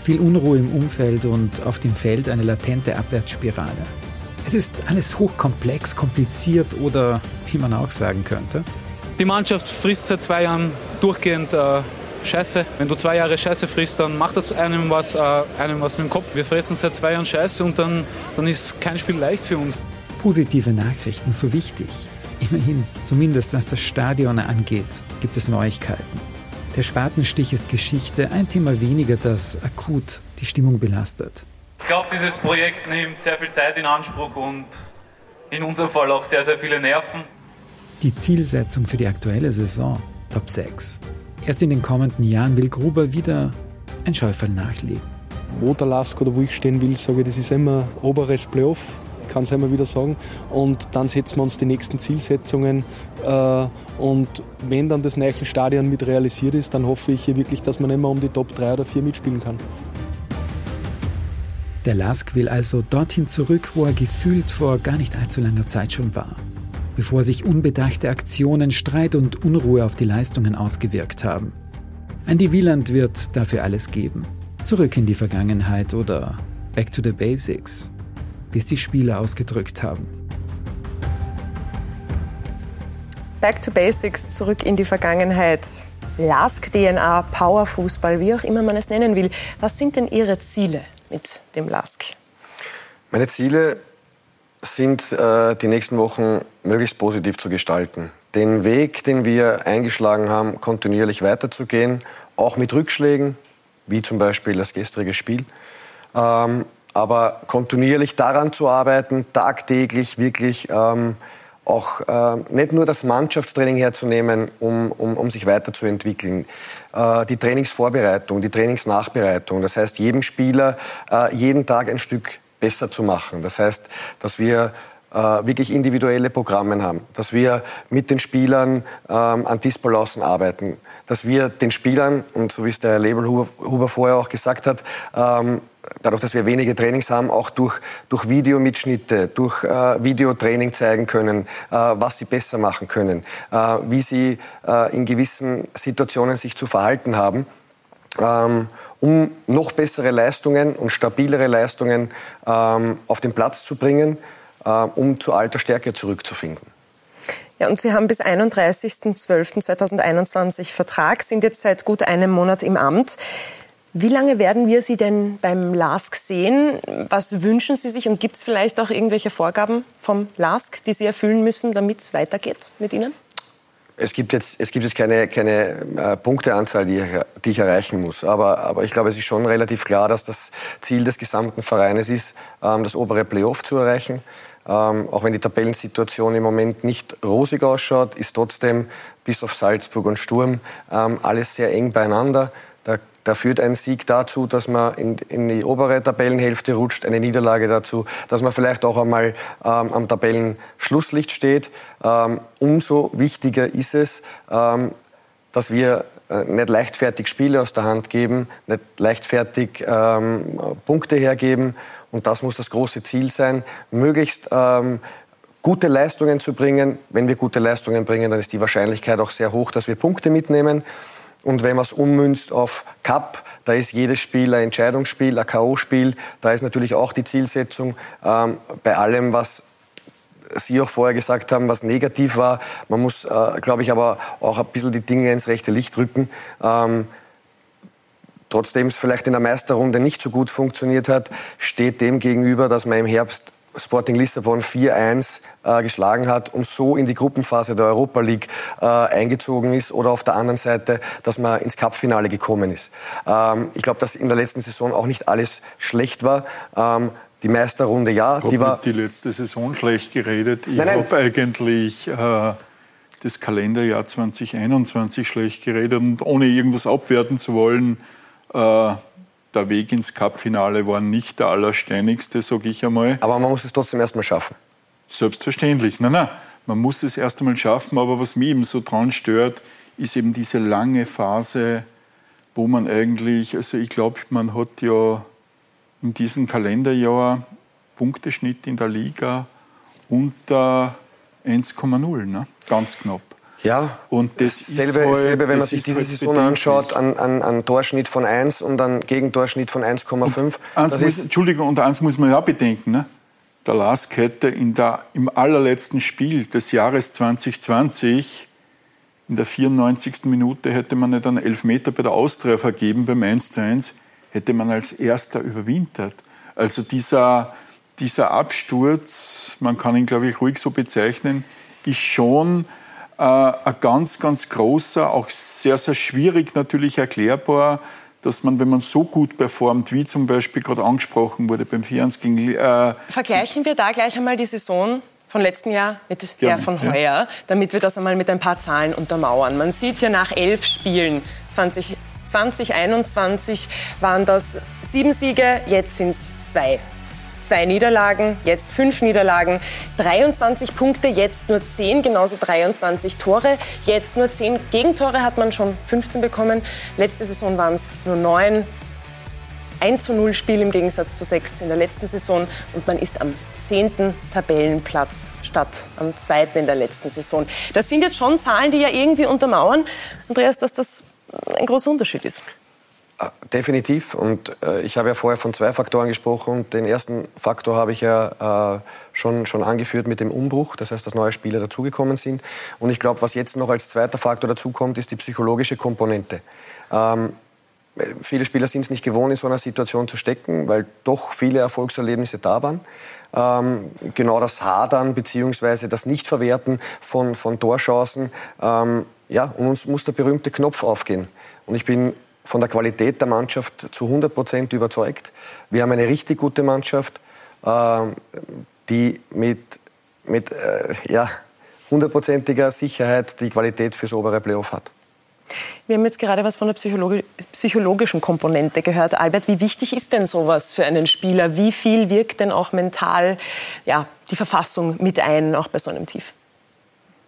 Viel Unruhe im Umfeld und auf dem Feld eine latente Abwärtsspirale. Es ist alles hochkomplex, kompliziert oder, wie man auch sagen könnte, die Mannschaft frisst seit zwei Jahren durchgehend äh, Scheiße. Wenn du zwei Jahre Scheiße frisst, dann macht das einem was, äh, einem was mit dem Kopf. Wir fressen seit zwei Jahren Scheiße und dann, dann ist kein Spiel leicht für uns. Positive Nachrichten, so wichtig. Immerhin, zumindest was das Stadion angeht, gibt es Neuigkeiten. Der Spatenstich ist Geschichte, ein Thema weniger, das akut die Stimmung belastet. Ich glaube, dieses Projekt nimmt sehr viel Zeit in Anspruch und in unserem Fall auch sehr, sehr viele Nerven. Die Zielsetzung für die aktuelle Saison, Top 6. Erst in den kommenden Jahren will Gruber wieder ein Scheufel nachlegen. Wo der Lask oder wo ich stehen will, sage ich, das ist immer oberes Playoff, kann es immer wieder sagen. Und dann setzen wir uns die nächsten Zielsetzungen. Äh, und wenn dann das neue Stadion mit realisiert ist, dann hoffe ich hier wirklich, dass man immer um die Top 3 oder 4 mitspielen kann. Der Lask will also dorthin zurück, wo er gefühlt vor gar nicht allzu langer Zeit schon war bevor sich unbedachte Aktionen Streit und Unruhe auf die Leistungen ausgewirkt haben. Andy Wieland wird dafür alles geben. Zurück in die Vergangenheit oder back to the basics, wie es die Spieler ausgedrückt haben. Back to Basics, zurück in die Vergangenheit. Lask DNA, Powerfußball, wie auch immer man es nennen will. Was sind denn Ihre Ziele mit dem Lask? Meine Ziele sind äh, die nächsten Wochen möglichst positiv zu gestalten. Den Weg, den wir eingeschlagen haben, kontinuierlich weiterzugehen, auch mit Rückschlägen, wie zum Beispiel das gestrige Spiel. Ähm, aber kontinuierlich daran zu arbeiten, tagtäglich wirklich ähm, auch äh, nicht nur das Mannschaftstraining herzunehmen, um, um, um sich weiterzuentwickeln. Äh, die Trainingsvorbereitung, die Trainingsnachbereitung. Das heißt, jedem Spieler äh, jeden Tag ein Stück besser zu machen. Das heißt, dass wir äh, wirklich individuelle Programme haben, dass wir mit den Spielern ähm, an Disbalancen arbeiten, dass wir den Spielern, und so wie es der Herr Lebelhuber vorher auch gesagt hat, ähm, dadurch, dass wir wenige Trainings haben, auch durch, durch Videomitschnitte, durch äh, Videotraining zeigen können, äh, was sie besser machen können, äh, wie sie äh, in gewissen Situationen sich zu verhalten haben. Ähm, um noch bessere Leistungen und stabilere Leistungen ähm, auf den Platz zu bringen, äh, um zu alter Stärke zurückzufinden. Ja, und Sie haben bis 31.12.2021 Vertrag, sind jetzt seit gut einem Monat im Amt. Wie lange werden wir Sie denn beim LASK sehen? Was wünschen Sie sich und gibt es vielleicht auch irgendwelche Vorgaben vom LASK, die Sie erfüllen müssen, damit es weitergeht mit Ihnen? Es gibt jetzt, es gibt jetzt keine, keine äh, Punkteanzahl, die ich, die ich erreichen muss. Aber, aber ich glaube, es ist schon relativ klar, dass das Ziel des gesamten Vereines ist, ähm, das obere Playoff zu erreichen. Ähm, auch wenn die Tabellensituation im Moment nicht rosig ausschaut, ist trotzdem bis auf Salzburg und Sturm ähm, alles sehr eng beieinander. Da führt ein Sieg dazu, dass man in, in, die obere Tabellenhälfte rutscht, eine Niederlage dazu, dass man vielleicht auch einmal ähm, am Tabellenschlusslicht steht. Ähm, umso wichtiger ist es, ähm, dass wir äh, nicht leichtfertig Spiele aus der Hand geben, nicht leichtfertig ähm, Punkte hergeben. Und das muss das große Ziel sein, möglichst ähm, gute Leistungen zu bringen. Wenn wir gute Leistungen bringen, dann ist die Wahrscheinlichkeit auch sehr hoch, dass wir Punkte mitnehmen. Und wenn man es ummünzt auf Cup, da ist jedes Spiel ein Entscheidungsspiel, ein K.O.-Spiel. Da ist natürlich auch die Zielsetzung ähm, bei allem, was Sie auch vorher gesagt haben, was negativ war. Man muss, äh, glaube ich, aber auch ein bisschen die Dinge ins rechte Licht rücken. Ähm, trotzdem es vielleicht in der Meisterrunde nicht so gut funktioniert hat, steht dem gegenüber, dass man im Herbst Sporting Lissabon 4-1 äh, geschlagen hat und so in die Gruppenphase der Europa League äh, eingezogen ist oder auf der anderen Seite, dass man ins Cupfinale gekommen ist. Ähm, ich glaube, dass in der letzten Saison auch nicht alles schlecht war. Ähm, die Meisterrunde ja, ich die war die letzte Saison schlecht geredet. Ich habe eigentlich äh, das Kalenderjahr 2021 schlecht geredet und ohne irgendwas abwerten zu wollen. Äh, der Weg ins Cup-Finale war nicht der allersteinigste, sage ich einmal. Aber man muss es trotzdem erstmal schaffen. Selbstverständlich. Nein, nein, man muss es erst einmal schaffen. Aber was mich eben so dran stört, ist eben diese lange Phase, wo man eigentlich, also ich glaube, man hat ja in diesem Kalenderjahr Punkteschnitt in der Liga unter 1,0, ne? ganz knapp. Ja, und das selbe, ist halt, selbe wenn man sich diese halt Saison anschaut, an, an, an Torschnitt von 1 und an Gegentorschnitt von 1,5. Eins Das muss, ist- Entschuldigung, und eins muss man ja bedenken. Ne? Der Lask hätte in der, im allerletzten Spiel des Jahres 2020 in der 94. Minute hätte man nicht einen Elfmeter bei der Austria vergeben beim 1 zu 1, hätte man als Erster überwintert. Also dieser, dieser Absturz, man kann ihn, glaube ich, ruhig so bezeichnen, ist schon äh, ein ganz, ganz großer, auch sehr, sehr schwierig natürlich erklärbar, dass man, wenn man so gut performt, wie zum Beispiel gerade angesprochen wurde beim 4 gegen äh, Vergleichen wir da gleich einmal die Saison von letzten Jahr mit der Gerne, von ja. heuer, damit wir das einmal mit ein paar Zahlen untermauern. Man sieht hier nach elf Spielen 20, 2021 waren das sieben Siege, jetzt sind es zwei. Zwei Niederlagen, jetzt fünf Niederlagen, 23 Punkte, jetzt nur 10, genauso 23 Tore, jetzt nur 10 Gegentore hat man schon 15 bekommen. Letzte Saison waren es nur 9, 1 zu 0 Spiel im Gegensatz zu 6 in der letzten Saison und man ist am 10. Tabellenplatz statt am 2. in der letzten Saison. Das sind jetzt schon Zahlen, die ja irgendwie untermauern, Andreas, dass das ein großer Unterschied ist. Definitiv. Und äh, ich habe ja vorher von zwei Faktoren gesprochen. Den ersten Faktor habe ich ja äh, schon, schon angeführt mit dem Umbruch. Das heißt, dass neue Spieler dazugekommen sind. Und ich glaube, was jetzt noch als zweiter Faktor dazukommt, ist die psychologische Komponente. Ähm, viele Spieler sind es nicht gewohnt, in so einer Situation zu stecken, weil doch viele Erfolgserlebnisse da waren. Ähm, genau das Hadern bzw. das Nichtverwerten von, von Torchancen. Ähm, ja, und uns muss der berühmte Knopf aufgehen. Und ich bin von der Qualität der Mannschaft zu 100 Prozent überzeugt. Wir haben eine richtig gute Mannschaft, ähm, die mit, mit äh, ja, hundertprozentiger Sicherheit die Qualität fürs obere Playoff hat. Wir haben jetzt gerade was von der psychologi psychologischen Komponente gehört. Albert, wie wichtig ist denn sowas für einen Spieler? Wie viel wirkt denn auch mental ja, die Verfassung mit ein, auch bei so einem Tief?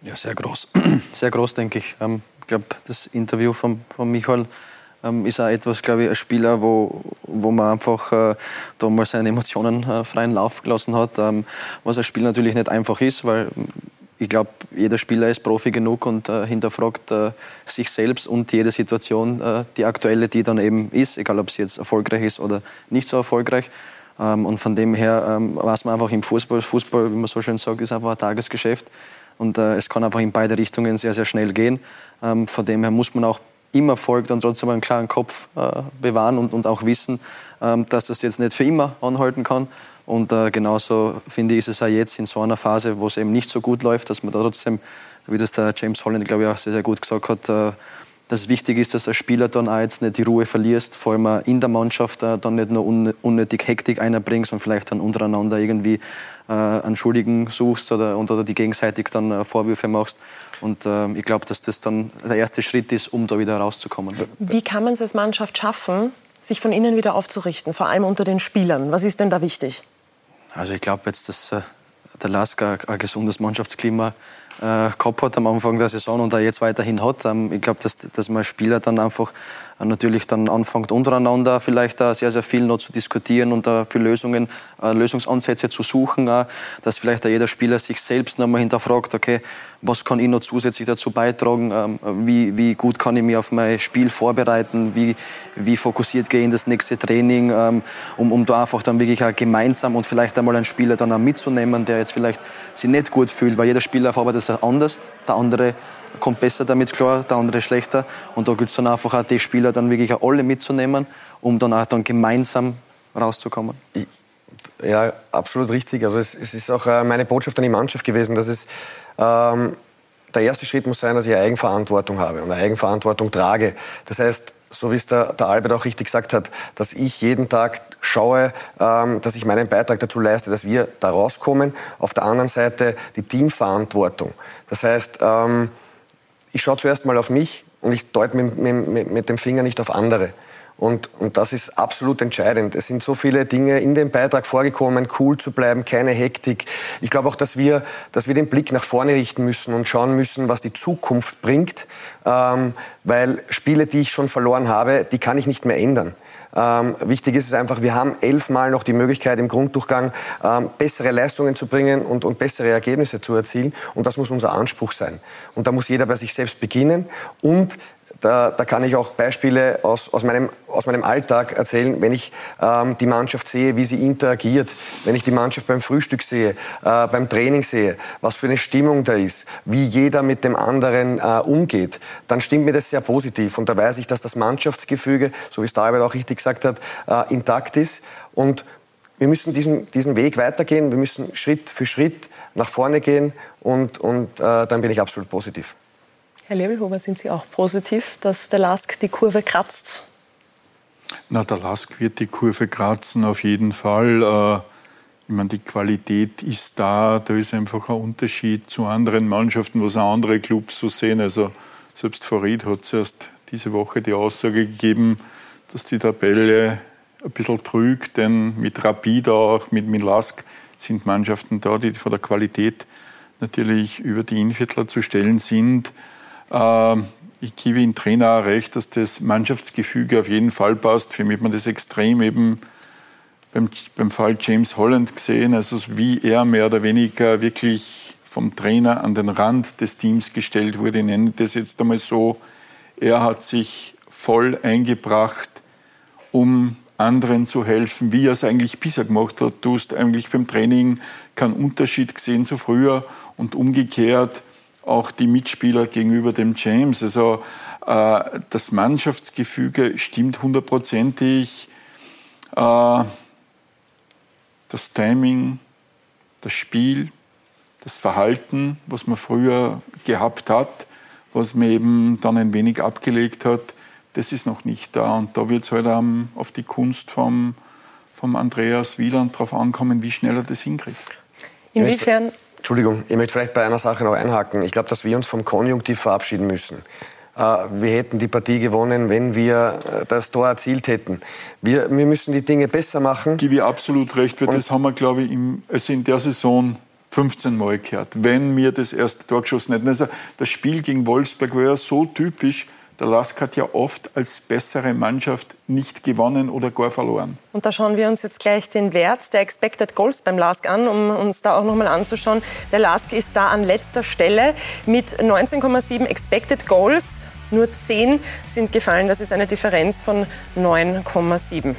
Ja, sehr groß. Sehr groß, denke ich. Ähm, ich glaube, das Interview von, von Michael ist auch etwas, glaube ich, ein Spieler, wo, wo man einfach äh, da mal seine Emotionen äh, freien Lauf gelassen hat. Ähm, was ein Spiel natürlich nicht einfach ist, weil ich glaube, jeder Spieler ist Profi genug und äh, hinterfragt äh, sich selbst und jede Situation, äh, die aktuelle, die dann eben ist, egal ob sie jetzt erfolgreich ist oder nicht so erfolgreich. Ähm, und von dem her ähm, weiß man einfach im Fußball, Fußball, wie man so schön sagt, ist einfach ein Tagesgeschäft. Und äh, es kann einfach in beide Richtungen sehr, sehr schnell gehen. Ähm, von dem her muss man auch im Erfolg dann trotzdem einen klaren Kopf äh, bewahren und, und auch wissen, ähm, dass das jetzt nicht für immer anhalten kann. Und äh, genauso finde ich, ist es auch jetzt in so einer Phase, wo es eben nicht so gut läuft, dass man da trotzdem, wie das der James Holland, glaube ich, auch sehr, sehr gut gesagt hat, äh, dass es wichtig ist, dass der Spieler dann auch jetzt nicht die Ruhe verlierst, vor allem in der Mannschaft äh, dann nicht nur un unnötig Hektik einbringst und vielleicht dann untereinander irgendwie äh, einen Schuldigen suchst oder, und, oder die gegenseitig dann äh, Vorwürfe machst. Und äh, ich glaube, dass das dann der erste Schritt ist, um da wieder rauszukommen. Wie kann man es als Mannschaft schaffen, sich von innen wieder aufzurichten, vor allem unter den Spielern? Was ist denn da wichtig? Also ich glaube jetzt, dass äh, der Lask ein, ein gesundes Mannschaftsklima äh, gehabt hat am Anfang der Saison und er jetzt weiterhin hat. Ähm, ich glaube, dass, dass man Spieler dann einfach äh, natürlich dann anfängt untereinander vielleicht äh, sehr, sehr viel noch zu diskutieren und äh, für Lösungen, äh, Lösungsansätze zu suchen. Dass vielleicht jeder Spieler sich selbst noch mal hinterfragt, okay, was kann ich noch zusätzlich dazu beitragen? Ähm, wie, wie gut kann ich mich auf mein Spiel vorbereiten? Wie, wie fokussiert gehe ich in das nächste Training? Ähm, um, um da einfach dann wirklich auch gemeinsam und vielleicht einmal einen Spieler dann auch mitzunehmen, der jetzt vielleicht sich nicht gut fühlt, weil jeder Spieler verarbeitet es anders. Der andere kommt besser damit klar, der andere schlechter. Und da gilt es dann einfach auch, die Spieler dann wirklich auch alle mitzunehmen, um dann auch dann gemeinsam rauszukommen. Ja, absolut richtig. Also es, es ist auch äh, meine Botschaft an die Mannschaft gewesen, dass es ähm, der erste Schritt muss sein, dass ich Eigenverantwortung habe und Eigenverantwortung trage. Das heißt, so wie es der, der Albert auch richtig gesagt hat, dass ich jeden Tag schaue, ähm, dass ich meinen Beitrag dazu leiste, dass wir da rauskommen. Auf der anderen Seite die Teamverantwortung. Das heißt, ähm, ich schaue zuerst mal auf mich und ich deute mit, mit, mit dem Finger nicht auf andere. Und, und das ist absolut entscheidend. Es sind so viele Dinge in dem Beitrag vorgekommen, cool zu bleiben, keine Hektik. Ich glaube auch, dass wir, dass wir den Blick nach vorne richten müssen und schauen müssen, was die Zukunft bringt. Ähm, weil Spiele, die ich schon verloren habe, die kann ich nicht mehr ändern. Ähm, wichtig ist es einfach, wir haben elfmal noch die Möglichkeit im Grunddurchgang ähm, bessere Leistungen zu bringen und, und bessere Ergebnisse zu erzielen. Und das muss unser Anspruch sein. Und da muss jeder bei sich selbst beginnen. Und da, da kann ich auch Beispiele aus, aus, meinem, aus meinem Alltag erzählen, wenn ich ähm, die Mannschaft sehe, wie sie interagiert, wenn ich die Mannschaft beim Frühstück sehe, äh, beim Training sehe, was für eine Stimmung da ist, wie jeder mit dem anderen äh, umgeht, dann stimmt mir das sehr positiv. Und da weiß ich, dass das Mannschaftsgefüge, so wie es David auch richtig gesagt hat, äh, intakt ist. Und wir müssen diesen, diesen Weg weitergehen, wir müssen Schritt für Schritt nach vorne gehen und, und äh, dann bin ich absolut positiv. Herr Lebelhuber, sind Sie auch positiv, dass der Lask die Kurve kratzt? Na, der Lask wird die Kurve kratzen, auf jeden Fall. Äh, ich meine, die Qualität ist da. Da ist einfach ein Unterschied zu anderen Mannschaften, was auch andere Clubs so sehen. Also selbst Farid hat zuerst diese Woche die Aussage gegeben, dass die Tabelle ein bisschen trügt, denn mit Rapid auch, mit, mit Lask sind Mannschaften da, die von der Qualität natürlich über die Inviertler zu stellen sind. Ähm, ich gebe Ihnen Trainer recht, dass das Mannschaftsgefüge auf jeden Fall passt. Für mich hat man das extrem eben beim, beim Fall James Holland gesehen, also wie er mehr oder weniger wirklich vom Trainer an den Rand des Teams gestellt wurde. Ich nenne das jetzt einmal so. Er hat sich voll eingebracht, um anderen zu helfen, wie er es eigentlich bisher gemacht hat. Du hast eigentlich beim Training keinen Unterschied gesehen zu früher und umgekehrt auch die Mitspieler gegenüber dem James. Also äh, das Mannschaftsgefüge stimmt hundertprozentig. Äh, das Timing, das Spiel, das Verhalten, was man früher gehabt hat, was man eben dann ein wenig abgelegt hat, das ist noch nicht da. Und da wird es halt um, auf die Kunst vom, vom Andreas Wieland drauf ankommen, wie schnell er das hinkriegt. Inwiefern Entschuldigung, ich möchte vielleicht bei einer Sache noch einhaken. Ich glaube, dass wir uns vom Konjunktiv verabschieden müssen. Äh, wir hätten die Partie gewonnen, wenn wir äh, das Tor erzielt hätten. Wir, wir müssen die Dinge besser machen. Gebe ich absolut recht, weil das haben wir, glaube ich, im, also in der Saison 15 Mal gehört, wenn wir das erste Tor geschossen hätten. Also das Spiel gegen Wolfsburg war ja so typisch, der Lask hat ja oft als bessere Mannschaft nicht gewonnen oder gar verloren. Und da schauen wir uns jetzt gleich den Wert der Expected Goals beim Lask an, um uns da auch nochmal anzuschauen. Der Lask ist da an letzter Stelle mit 19,7 Expected Goals. Nur 10 sind gefallen. Das ist eine Differenz von 9,7.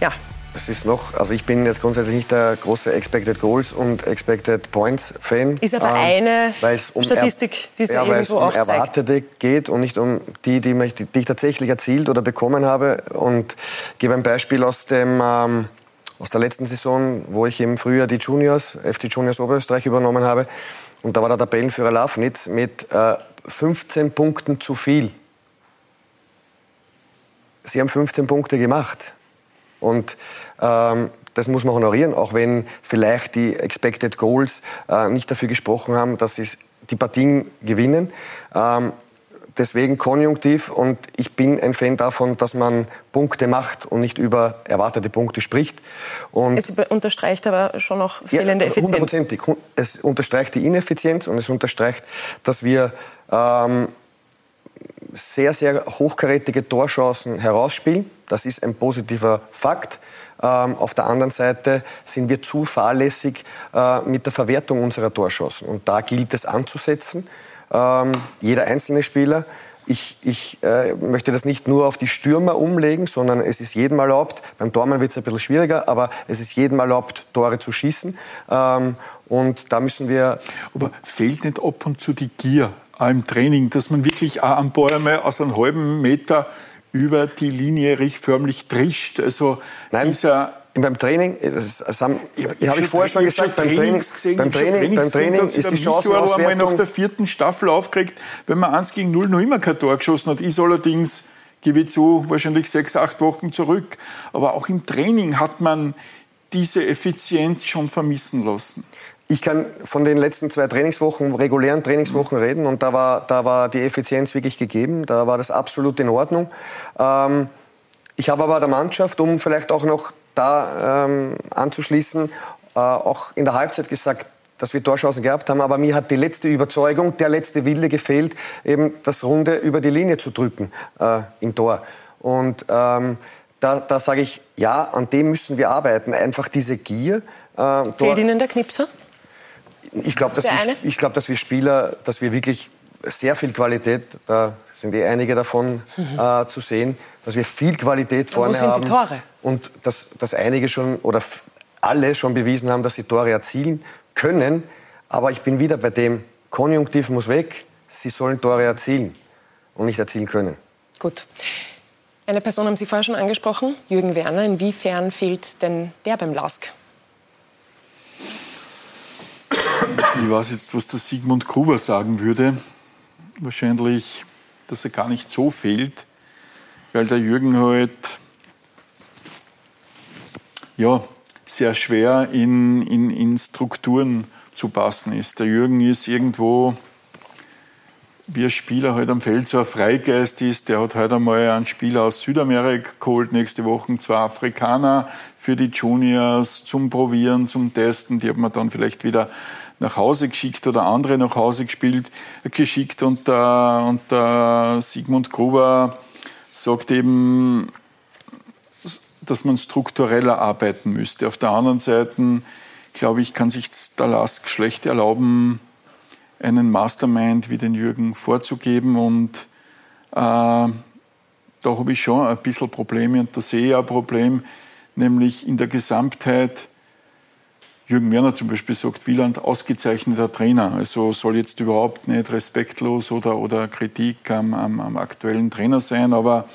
Ja, es ist noch, also ich bin jetzt grundsätzlich nicht der große Expected Goals und Expected Points Fan. Ist aber ähm, eine um Statistik, die Sie ja, irgendwo um auch zeigt. Erwartete geht und nicht um die, die, mich, die ich tatsächlich erzielt oder bekommen habe. Und gebe ein Beispiel aus dem ähm, aus der letzten Saison, wo ich im Frühjahr die Juniors, FC Juniors Oberösterreich übernommen habe. Und da war der Tabellenführer Lafnitz mit äh, 15 Punkten zu viel. Sie haben 15 Punkte gemacht. Und das muss man honorieren, auch wenn vielleicht die Expected Goals äh, nicht dafür gesprochen haben, dass sie die Partien gewinnen. Ähm, deswegen konjunktiv und ich bin ein Fan davon, dass man Punkte macht und nicht über erwartete Punkte spricht. Und es unterstreicht aber schon noch fehlende ja, Effizienz. Hundertprozentig. Es unterstreicht die Ineffizienz und es unterstreicht, dass wir ähm, sehr, sehr hochkarätige Torchancen herausspielen. Das ist ein positiver Fakt. Ähm, auf der anderen Seite sind wir zu fahrlässig äh, mit der Verwertung unserer Torchancen. Und da gilt es anzusetzen. Ähm, jeder einzelne Spieler. Ich, ich äh, möchte das nicht nur auf die Stürmer umlegen, sondern es ist jedem erlaubt, beim Tormann wird es ein bisschen schwieriger, aber es ist jedem erlaubt, Tore zu schießen. Ähm, und da müssen wir... Aber fehlt nicht ab und zu die Gier im Training, dass man wirklich auch am Ball einmal aus einem halben Meter über die Linie richtig förmlich trischt. Also Nein. dieser beim Training, das, das haben, ich, ich habe ich vorher schon gesagt, beim Training, gesehen, beim Training, beim Training ist die Chance einmal nach der vierten Staffel aufgeregt, wenn man 1 gegen 0 noch immer kein Tor geschossen hat. Ist allerdings, gebe ich zu, wahrscheinlich sechs, acht Wochen zurück. Aber auch im Training hat man diese Effizienz schon vermissen lassen. Ich kann von den letzten zwei Trainingswochen, regulären Trainingswochen reden und da war, da war die Effizienz wirklich gegeben, da war das absolut in Ordnung. Ähm, ich habe aber der Mannschaft, um vielleicht auch noch da ähm, anzuschließen, äh, auch in der Halbzeit gesagt, dass wir Torchancen gehabt haben, aber mir hat die letzte Überzeugung, der letzte Wille gefehlt, eben das Runde über die Linie zu drücken äh, im Tor. Und ähm, da, da sage ich, ja, an dem müssen wir arbeiten. Einfach diese Gier. Äh, Fehlt Ihnen der Knipser? Ich glaube, dass, wir, glaub, dass wir Spieler, dass wir wirklich sehr viel Qualität, da sind eh einige davon mhm. äh, zu sehen, dass wir viel Qualität vorne wo sind haben. Die Tore? Und dass, dass einige schon oder alle schon bewiesen haben, dass sie Tore erzielen können. Aber ich bin wieder bei dem, Konjunktiv muss weg, sie sollen Tore erzielen und nicht erzielen können. Gut. Eine Person haben Sie vorher schon angesprochen, Jürgen Werner. Inwiefern fehlt denn der beim LASK? Ich weiß jetzt, was der Sigmund Gruber sagen würde. Wahrscheinlich, dass er gar nicht so fehlt, weil der Jürgen halt ja, sehr schwer in, in, in Strukturen zu passen ist. Der Jürgen ist irgendwo wie ein Spieler halt am Feld so ein Freigeist ist. Der hat heute einmal einen Spieler aus Südamerika geholt, nächste Woche zwei Afrikaner für die Juniors zum Probieren, zum Testen. Die hat man dann vielleicht wieder nach Hause geschickt oder andere nach Hause gespielt, geschickt. Und der, und der Sigmund Gruber sagt eben, dass man struktureller arbeiten müsste. Auf der anderen Seite, glaube ich, kann sich der Lask schlecht erlauben, einen Mastermind wie den Jürgen vorzugeben. Und äh, da habe ich schon ein bisschen Probleme und da sehe ich ein Problem, nämlich in der Gesamtheit Jürgen Werner zum Beispiel sagt, Wieland ausgezeichneter Trainer. Also soll jetzt überhaupt nicht respektlos oder, oder Kritik am, am, am aktuellen Trainer sein, aber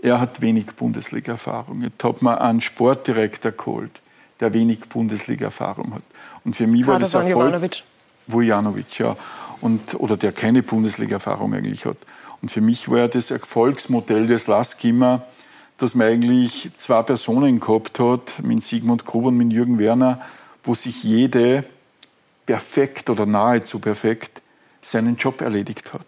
er hat wenig Bundesliga-Erfahrung. Jetzt hat man einen Sportdirektor geholt, der wenig Bundesliga-Erfahrung hat. Und für mich war das Erfolg... Jovanovic. Vujanovic, ja. Und, oder der keine Bundesliga-Erfahrung eigentlich hat. Und für mich war das Erfolgsmodell des Lask immer, dass man eigentlich zwei Personen gehabt hat, mit Sigmund Gruber und mit Jürgen Werner, wo sich jede perfekt oder nahezu perfekt seinen Job erledigt hat.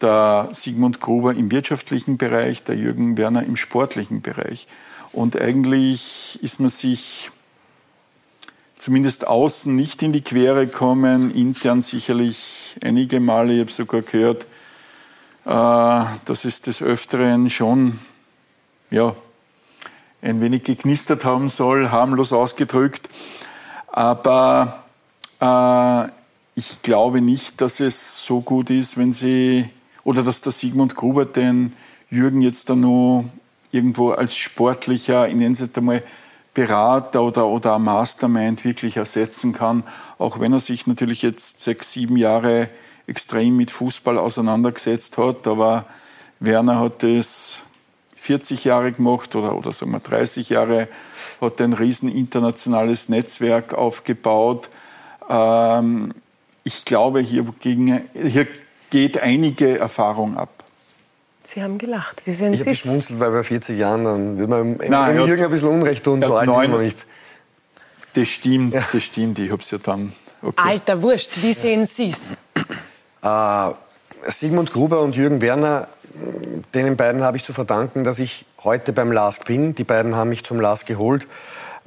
Der Sigmund Gruber im wirtschaftlichen Bereich, der Jürgen Werner im sportlichen Bereich. Und eigentlich ist man sich zumindest außen nicht in die Quere gekommen, intern sicherlich einige Male. Ich habe sogar gehört, äh, dass es des Öfteren schon ja, ein wenig geknistert haben soll, harmlos ausgedrückt. Aber äh, ich glaube nicht, dass es so gut ist, wenn Sie, oder dass der Sigmund Gruber den Jürgen jetzt da nur irgendwo als sportlicher, ich nenne es jetzt einmal, Berater oder, oder Mastermind wirklich ersetzen kann, auch wenn er sich natürlich jetzt sechs, sieben Jahre extrem mit Fußball auseinandergesetzt hat. Aber Werner hat es 40 Jahre gemacht oder, oder sagen wir 30 Jahre, hat ein riesen internationales Netzwerk aufgebaut. Ähm, ich glaube, hier, gegen, hier geht einige Erfahrung ab. Sie haben gelacht. Wie sehen ich Sie? Ich habe geschmunzelt, weil bei 40 Jahren dann wird man im, Nein, im Jürgen ein bisschen Unrecht tun, so alt ist man nicht. Das stimmt, ja. das stimmt. Ich habe es ja dann... Okay. Alter Wurscht, wie sehen Sie es? Äh, Sigmund Gruber und Jürgen Werner denen beiden habe ich zu verdanken, dass ich heute beim LASK bin. Die beiden haben mich zum LASK geholt.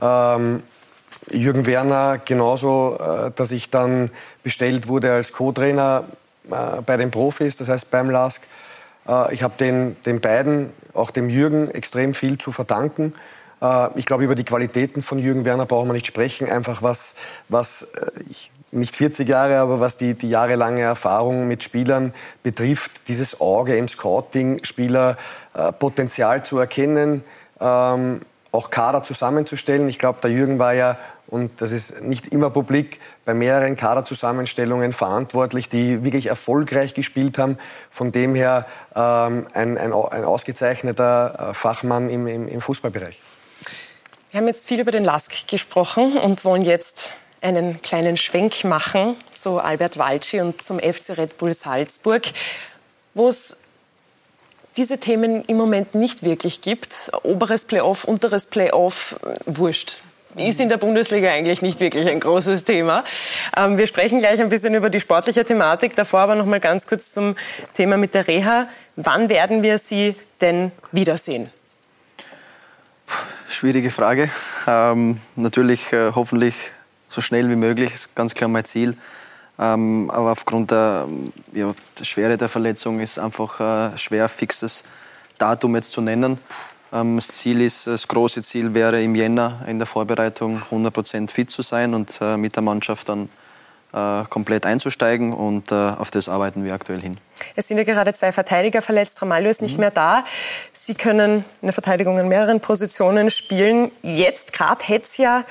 Ähm, Jürgen Werner genauso, äh, dass ich dann bestellt wurde als Co-Trainer äh, bei den Profis, das heißt beim LASK. Äh, ich habe den, den beiden, auch dem Jürgen, extrem viel zu verdanken. Äh, ich glaube, über die Qualitäten von Jürgen Werner brauchen wir nicht sprechen. Einfach was, was äh, ich nicht 40 Jahre, aber was die, die jahrelange Erfahrung mit Spielern betrifft, dieses Auge im Scouting, Spieler äh, Potenzial zu erkennen, ähm, auch Kader zusammenzustellen. Ich glaube, der Jürgen war ja, und das ist nicht immer publik, bei mehreren Kaderzusammenstellungen verantwortlich, die wirklich erfolgreich gespielt haben. Von dem her ähm, ein, ein, ein, ausgezeichneter äh, Fachmann im, im, im Fußballbereich. Wir haben jetzt viel über den Lask gesprochen und wollen jetzt einen kleinen Schwenk machen zu Albert Walci und zum FC Red Bull Salzburg, wo es diese Themen im Moment nicht wirklich gibt. Oberes Playoff, unteres Playoff, wurscht. ist in der Bundesliga eigentlich nicht wirklich ein großes Thema. Ähm, wir sprechen gleich ein bisschen über die sportliche Thematik. Davor aber noch mal ganz kurz zum Thema mit der Reha. Wann werden wir Sie denn wiedersehen? Schwierige Frage. Ähm, natürlich äh, hoffentlich so schnell wie möglich, ist ganz klar mein Ziel. Ähm, aber aufgrund der, ja, der, Schwere der Verletzung ist einfach ein schwer fixes Datum jetzt zu nennen. Ähm, das Ziel ist, das große Ziel wäre im Jänner in der Vorbereitung 100% fit zu sein und äh, mit der Mannschaft dann äh, komplett einzusteigen und äh, auf das arbeiten wir aktuell hin. Es sind ja gerade zwei Verteidiger verletzt. Ramalho ist nicht mhm. mehr da. Sie können in der Verteidigung in mehreren Positionen spielen. Jetzt gerade hätte es ja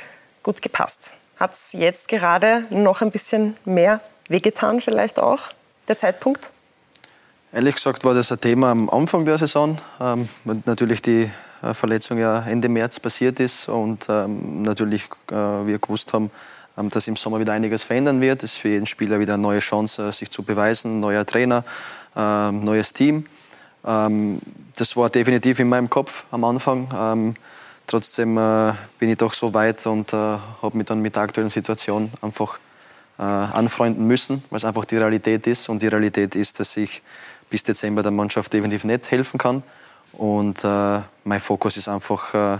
gut gepasst. Hat es jetzt gerade noch ein bisschen mehr wehgetan vielleicht auch, der Zeitpunkt? Ehrlich gesagt war das ein Thema am Anfang der Saison, ähm, weil natürlich die äh, Verletzung ja Ende März passiert ist und ähm, natürlich äh, wir gewusst haben, ähm, dass im Sommer wieder einiges verändern wird. Es ist für jeden Spieler wieder eine neue Chance, äh, sich zu beweisen, neuer Trainer, ähm, neues Team. Ähm, das war definitiv in meinem Kopf am Anfang. Trotzdem äh, bin ich doch so weit und äh, habe mich dann mit der aktuellen Situation einfach äh, anfreunden müssen, weil es einfach die Realität ist. Und die Realität ist, dass ich bis Dezember der Mannschaft definitiv nicht helfen kann. Und äh, mein Fokus ist einfach äh,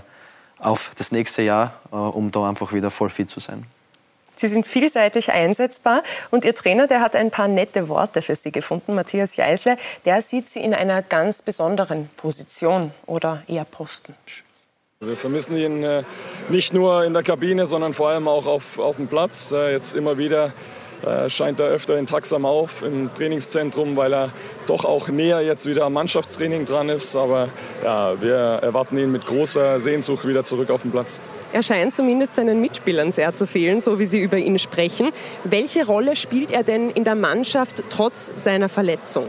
auf das nächste Jahr, äh, um da einfach wieder voll fit zu sein. Sie sind vielseitig einsetzbar und Ihr Trainer, der hat ein paar nette Worte für Sie gefunden, Matthias Jeißle. Der sieht Sie in einer ganz besonderen Position oder eher Posten. Wir vermissen ihn äh, nicht nur in der Kabine, sondern vor allem auch auf, auf dem Platz. Äh, jetzt immer wieder äh, scheint er öfter in Taxam auf im Trainingszentrum, weil er doch auch näher jetzt wieder am Mannschaftstraining dran ist. Aber ja, wir erwarten ihn mit großer Sehnsucht wieder zurück auf den Platz. Er scheint zumindest seinen Mitspielern sehr zu fehlen, so wie Sie über ihn sprechen. Welche Rolle spielt er denn in der Mannschaft trotz seiner Verletzung?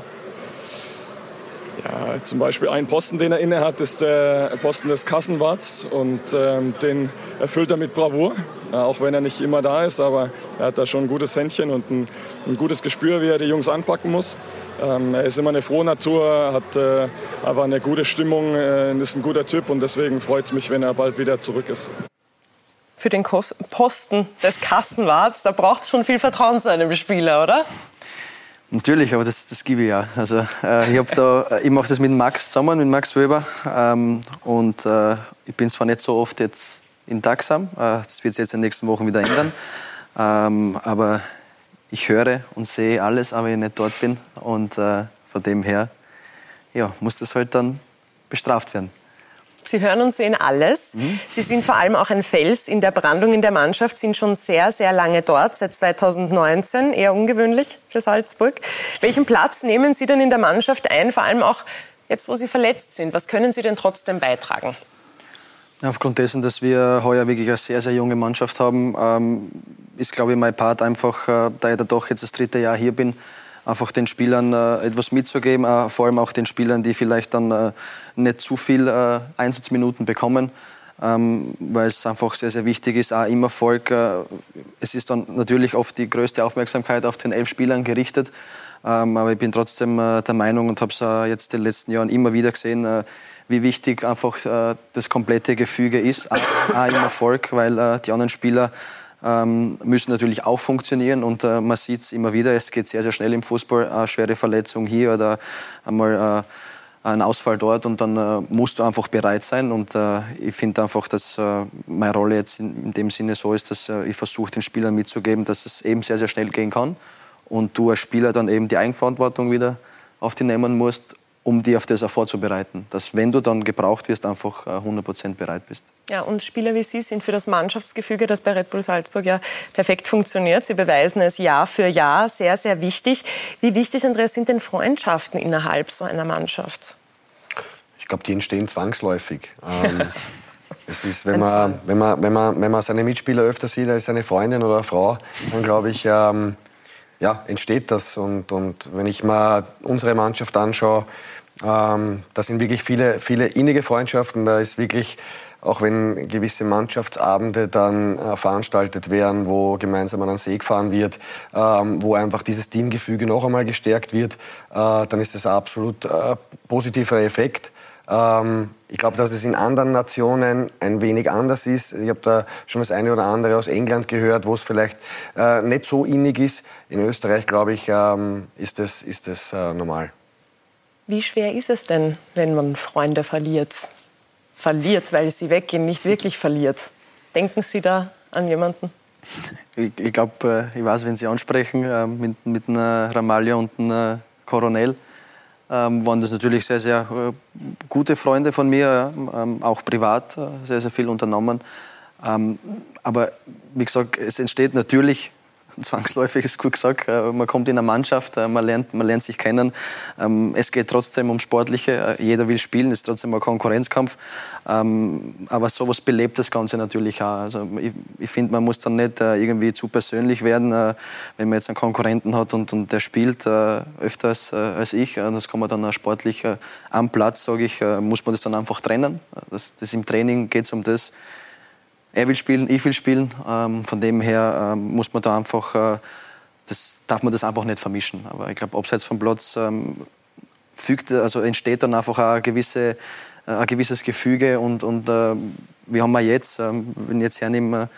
Ja, zum Beispiel ein Posten, den er innehat, ist der Posten des Kassenwarts und ähm, den erfüllt er mit Bravour, äh, auch wenn er nicht immer da ist, aber er hat da schon ein gutes Händchen und ein, ein gutes Gespür, wie er die Jungs anpacken muss. Ähm, er ist immer eine frohe Natur, hat äh, aber eine gute Stimmung, äh, ist ein guter Typ und deswegen freut es mich, wenn er bald wieder zurück ist. Für den Posten des Kassenwarts, da braucht es schon viel Vertrauen zu einem Spieler, oder? Natürlich, aber das, das gebe ich ja. Also, äh, ich, da, ich mache das mit Max zusammen, mit Max Weber. Ähm, und äh, ich bin zwar nicht so oft jetzt in Taxam, äh, das wird sich jetzt in den nächsten Wochen wieder ändern. Ähm, aber ich höre und sehe alles, aber ich nicht dort bin. Und äh, von dem her ja, muss das halt dann bestraft werden. Sie hören und sehen alles. Mhm. Sie sind vor allem auch ein Fels in der Brandung in der Mannschaft, sind schon sehr, sehr lange dort, seit 2019, eher ungewöhnlich für Salzburg. Welchen Platz nehmen Sie denn in der Mannschaft ein, vor allem auch jetzt, wo Sie verletzt sind? Was können Sie denn trotzdem beitragen? Aufgrund dessen, dass wir heuer wirklich eine sehr, sehr junge Mannschaft haben, ähm, ist, glaube ich, mein Part einfach, äh, da ich da doch jetzt das dritte Jahr hier bin, einfach den Spielern äh, etwas mitzugeben, äh, vor allem auch den Spielern, die vielleicht dann äh, nicht zu viel äh, Einsatzminuten bekommen, ähm, weil es einfach sehr, sehr wichtig ist, auch im Erfolg. Äh, es ist dann natürlich oft die größte Aufmerksamkeit auf den elf Spielern gerichtet, ähm, aber ich bin trotzdem äh, der Meinung und habe es jetzt in den letzten Jahren immer wieder gesehen, wie wichtig einfach das komplette Gefüge ist, auch, auch im Erfolg, weil die anderen Spieler müssen natürlich auch funktionieren. Und äh, man sieht es immer wieder, es geht sehr, sehr schnell im Fußball. Eine schwere Verletzung hier oder einmal äh, ein Ausfall dort und dann äh, musst du einfach bereit sein. Und äh, ich finde einfach, dass äh, meine Rolle jetzt in, in, dem Sinne so ist, dass äh, ich versuche, den Spielern mitzugeben, dass es eben sehr, sehr schnell gehen kann. Und du als Spieler dann eben die Eigenverantwortung wieder auf dich nehmen musst um dich auf das auch vorzubereiten. Dass, wenn du dann gebraucht wirst, einfach 100% äh, bereit bist. Ja, und Spieler wie Sie sind für das Mannschaftsgefüge, das bei Red Bull Salzburg ja perfekt funktioniert. Sie beweisen es Jahr für Jahr, sehr, sehr wichtig. Wie wichtig, Andreas, sind denn Freundschaften innerhalb so einer Mannschaft? Ich glaube, die entstehen zwangsläufig. Ähm, es ist, wenn man, wenn, man, wenn, man, wenn man seine Mitspieler öfter sieht als seine Freundin oder Frau, dann glaube ich, ähm, ja, entsteht das. Und, und wenn ich mal unsere Mannschaft anschaue, ähm, da sind wirklich viele, viele innige Freundschaften. Da ist wirklich, auch wenn gewisse Mannschaftsabende dann äh, veranstaltet werden, wo gemeinsam an den See gefahren wird, ähm, wo einfach dieses Teamgefüge noch einmal gestärkt wird, äh, dann ist das ein absolut äh, positiver Effekt. Ähm, ich glaube, dass es in anderen Nationen ein wenig anders ist. Ich habe da schon das eine oder andere aus England gehört, wo es vielleicht äh, nicht so innig ist. In Österreich, glaube ich, ähm, ist das, ist das äh, normal. Wie schwer ist es denn, wenn man Freunde verliert? Verliert, weil sie weggehen, nicht wirklich verliert. Denken Sie da an jemanden? Ich, ich glaube, äh, ich weiß, wenn Sie ansprechen, äh, mit, mit einer Ramalja und einer Coronel, ähm, waren das natürlich sehr, sehr äh, gute Freunde von mir, ähm, auch privat sehr, sehr viel unternommen. Ähm, aber wie gesagt, es entsteht natürlich zwangsläufig ist gut gesagt. Äh, man kommt in eine Mannschaft, äh, man lernt, man lernt sich kennen. Ähm, es geht trotzdem um Sportliche. Äh, jeder will spielen, es ist trotzdem ein Konkurrenzkampf. Ähm, aber sowas belebt das Ganze natürlich auch. Also ich, ich finde, man muss dann nicht irgendwie zu persönlich werden, wenn man jetzt einen Konkurrenten hat und, und der spielt öfters als ich. Das kann man dann auch sportlich am Platz, sage ich, muss man das dann einfach trennen. Das, das im Training geht es um das er will spielen, ich will spielen. Ähm, von dem her ähm, muss man da einfach, äh, das darf man das einfach nicht vermischen. Aber ich glaube, abseits vom Platz ähm, fügt, also entsteht dann einfach ein, gewisse, äh, ein gewisses Gefüge und, und äh, wir haben ja jetzt, ähm, wenn ich jetzt hernehme,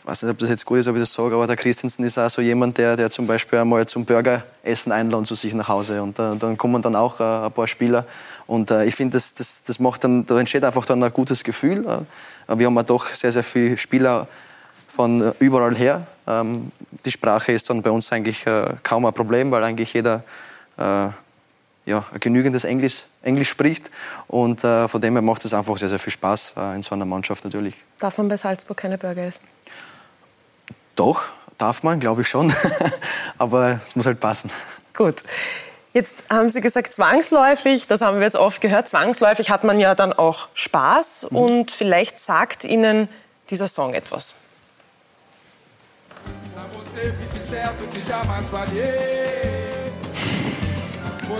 ich weiß nicht, ob das jetzt gut ist, ob ich das sage, aber der Christensen ist auch so jemand, der, der zum Beispiel einmal zum Burgeressen einladen zu sich nach Hause. Und äh, dann kommen dann auch äh, ein paar Spieler. Und äh, ich finde, das, das, das macht dann, da entsteht einfach dann ein gutes Gefühl. Äh, wir haben ja doch sehr, sehr viele Spieler von äh, überall her. Ähm, die Sprache ist dann bei uns eigentlich äh, kaum ein Problem, weil eigentlich jeder äh, ja, genügendes Englisch, Englisch spricht. Und von dem her macht es einfach sehr, sehr viel Spaß in so einer Mannschaft natürlich. Darf man bei Salzburg keine Burger essen? Doch, darf man, glaube ich schon. Aber es muss halt passen. Gut. Jetzt haben Sie gesagt, zwangsläufig, das haben wir jetzt oft gehört, zwangsläufig hat man ja dann auch Spaß mhm. und vielleicht sagt Ihnen dieser Song etwas. Wo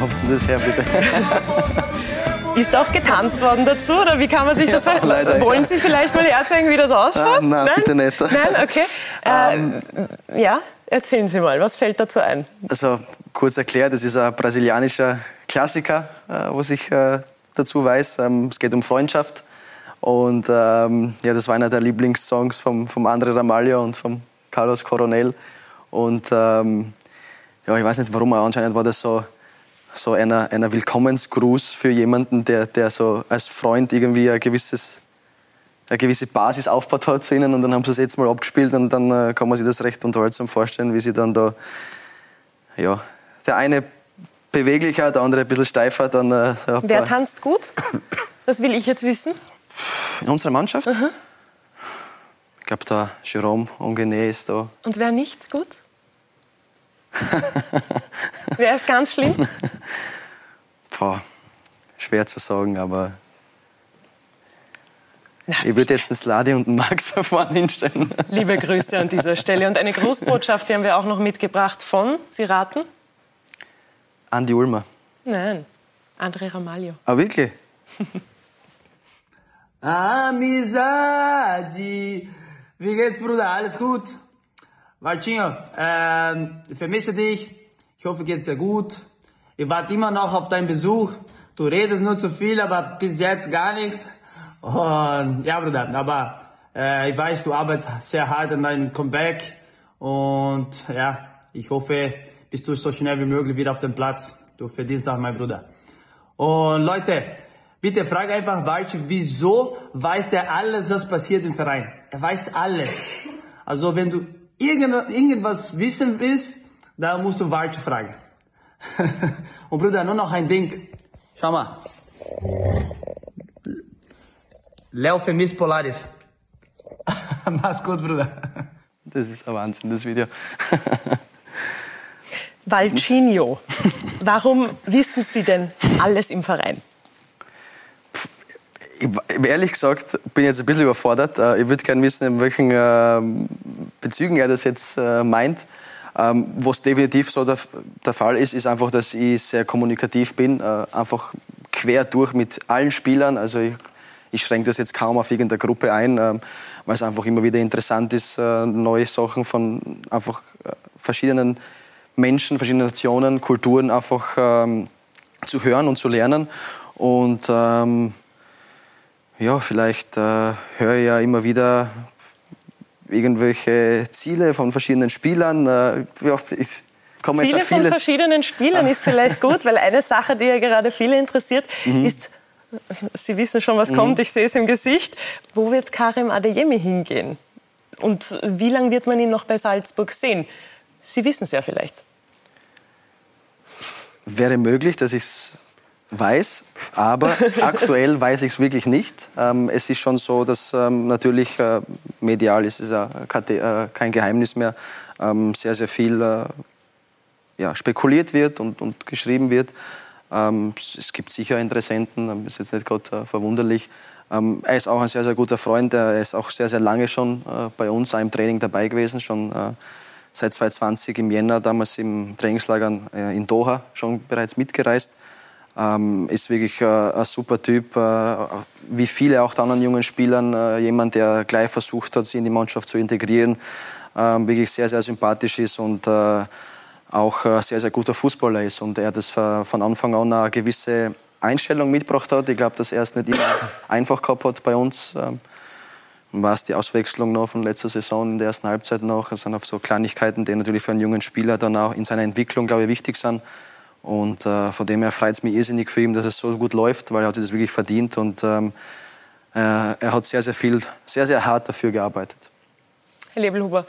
haben Sie das her, bitte? Ist auch getanzt worden dazu oder wie kann man sich das ja, vorstellen? Wollen Sie vielleicht mal herzeigen, wie das ausschaut? Ah, nein, nein, bitte nicht. Nein, okay. Ähm, ja, erzählen Sie mal, was fällt dazu ein? Also kurz erklärt, das ist ein brasilianischer Klassiker, äh, was ich äh, dazu weiß. Ähm, es geht um Freundschaft. Und ähm, ja, das war einer der Lieblingssongs vom, vom André Ramalho und vom Carlos Coronel. Und ähm, ja, ich weiß nicht warum, aber anscheinend war das so so einer, einer Willkommensgruß für jemanden, der, der so als Freund irgendwie ein gewisses, eine gewisse Basis aufgebaut hat zu ihnen und dann haben sie es jetzt mal abgespielt und dann äh, kann man sich das recht unterhaltsam vorstellen, wie sie dann da, ja, der eine beweglicher, der andere ein bisschen steifer. Dann, äh, Wer tanzt gut? Das will ich jetzt wissen. In unserer Mannschaft? -huh. Ich glaube, da Jerome Ongene ist da. Und wer nicht gut? Wäre es ganz schlimm? Boah, schwer zu sagen, aber Nein. Ich würde jetzt einen Sladi und einen Max da vorne hinstellen. Liebe Grüße an dieser Stelle. Und eine Grußbotschaft, die haben wir auch noch mitgebracht von, Sie raten? Andi Ulmer. Nein, André Ramalho. Ah, wirklich? Amizade. Wie geht's, Bruder? Alles gut? Valcinho, äh, ich vermisse dich. Ich hoffe, geht's dir gut. Ich warte immer noch auf deinen Besuch. Du redest nur zu viel, aber bis jetzt gar nichts. Und ja, Bruder, aber äh, ich weiß, du arbeitest sehr hart an deinem Comeback. Und ja, ich hoffe, bist du so schnell wie möglich wieder auf dem Platz. Du verdienst das, mein Bruder. Und Leute, bitte frag einfach Walch, wieso weiß der alles, was passiert im Verein? Er weiß alles. Also wenn du irgendwas wissen willst, da musst du Walch fragen. Und Bruder, nur noch ein Ding. Schau mal. Leo vermisst Polaris. Mach's gut, Bruder. Das ist ein Wahnsinn, das Video. Valcinho, warum wissen Sie denn alles im Verein? Ich, ehrlich gesagt bin jetzt ein bisschen überfordert. Äh, ich würde gerne wissen, in welchen ähm, Bezügen er das jetzt äh, meint. Ähm, was definitiv so der, der, Fall ist, ist einfach, dass ich sehr kommunikativ bin, äh, einfach quer durch mit allen Spielern. Also ich, ich schränke das jetzt kaum auf irgendeine Gruppe ein, ähm, weil es einfach immer wieder interessant ist, neue Sachen von einfach verschiedenen Menschen, verschiedenen Nationen, Kulturen einfach zu hören und zu lernen. Und ähm, ja, vielleicht äh, höre ich ja immer wieder irgendwelche Ziele von verschiedenen Spielern. Äh, ja, ich komme Ziele von verschiedenen Spielern ist vielleicht gut, weil eine Sache, die ja gerade viele interessiert, Mhm. ist, Sie wissen schon, was Mhm. kommt, ich sehe es im Gesicht, wo wird Karim Adeyemi hingehen? Und wie lange wird man ihn noch bei Salzburg sehen? Sie wissen es ja vielleicht. Wäre möglich, dass ich es weiß, aber aktuell weiß ich es wirklich nicht. Ähm, es ist schon so, dass ähm, natürlich äh, medial ist es ja äh, kein Geheimnis mehr, ähm, sehr, sehr viel äh, ja, spekuliert wird und, und geschrieben wird. Ähm, es- gibt sicher Interessenten, ähm, ist jetzt nicht gerade äh, verwunderlich. Ähm, er ist auch ein sehr, sehr guter Freund. Er ist auch sehr, sehr lange schon äh, bei uns im Training dabei gewesen, schon äh, seit 2020 im Jänner, damals im Trainingslager in Doha, schon bereits mitgereist. Ähm, ist wirklich äh, ein super Typ, äh, wie viele auch der anderen jungen Spielern, äh, jemand, der gleich versucht hat, sie in die Mannschaft zu integrieren, ähm, wirklich sehr, sehr sympathisch ist und äh, auch äh, sehr, sehr guter Fußballer ist und er das von von Anfang an eine gewisse Einstellung mitgebracht hat. Ich glaube, dass er es nicht immer einfach gehabt hat bei uns. Ähm, war es die Auswechslung noch von letzter Saison in der ersten Halbzeit noch. Das sind auf so Kleinigkeiten, die natürlich für einen jungen Spieler dann auch in seiner Entwicklung, glaube ich, wichtig sind. Und äh, von dem her freut es mich irrsinnig für ihn, dass es so gut läuft, weil er hat sich das wirklich verdient und ähm, äh, er hat sehr, sehr viel, sehr, sehr hart dafür gearbeitet. Herr Lebelhuber,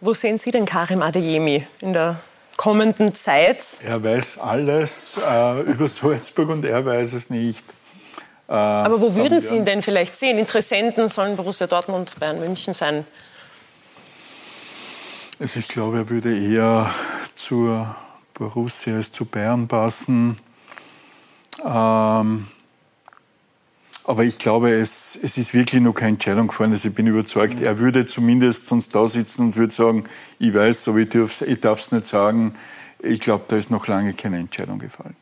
wo sehen Sie denn Karim Adeyemi in der kommenden Zeit? Er weiß alles äh, über Salzburg und er weiß es nicht. Äh, Aber wo würden Sie ihn denn vielleicht sehen? Interessenten sollen Borussia Dortmund, Bayern München sein. Also ich glaube, er würde eher zur Borussia als zu Bayern passen. Ähm, aber ich glaube, es, es ist wirklich noch keine Entscheidung gefallen. Also ich bin überzeugt, er würde zumindest sonst da sitzen und würde sagen, ich weiß, aber ich darf es nicht sagen. Ich glaube, da ist noch lange keine Entscheidung gefallen.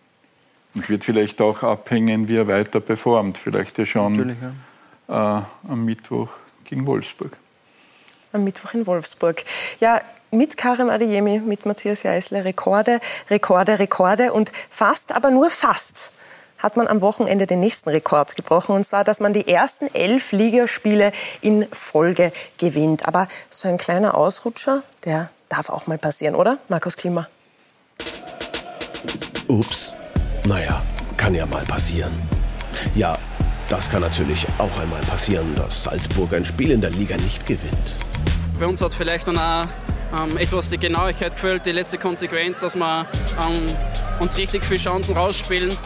Und wird vielleicht auch abhängen, wie er weiter performt. Vielleicht ja schon Natürlich, äh, am Mittwoch gegen Wolfsburg. Am Mittwoch in Wolfsburg. Ja, mit Karim Adeyemi, mit Matthias Jeißle Rekorde, Rekorde, Rekorde und fast, aber nur fast hat man am Wochenende den nächsten Rekord gebrochen. Und zwar, dass man die ersten elf Ligaspiele in Folge gewinnt. Aber so ein kleiner Ausrutscher, der darf auch mal passieren, oder? Markus Klima. Ups. Naja, kann ja mal passieren. Ja, das kann natürlich auch einmal passieren, dass Salzburg ein Spiel in der Liga nicht gewinnt. Bei uns hat vielleicht dann auch ähm, etwas die Genauigkeit gefällt, die letzte Konsequenz, dass wir ähm, uns richtig viele Chancen rausspielen.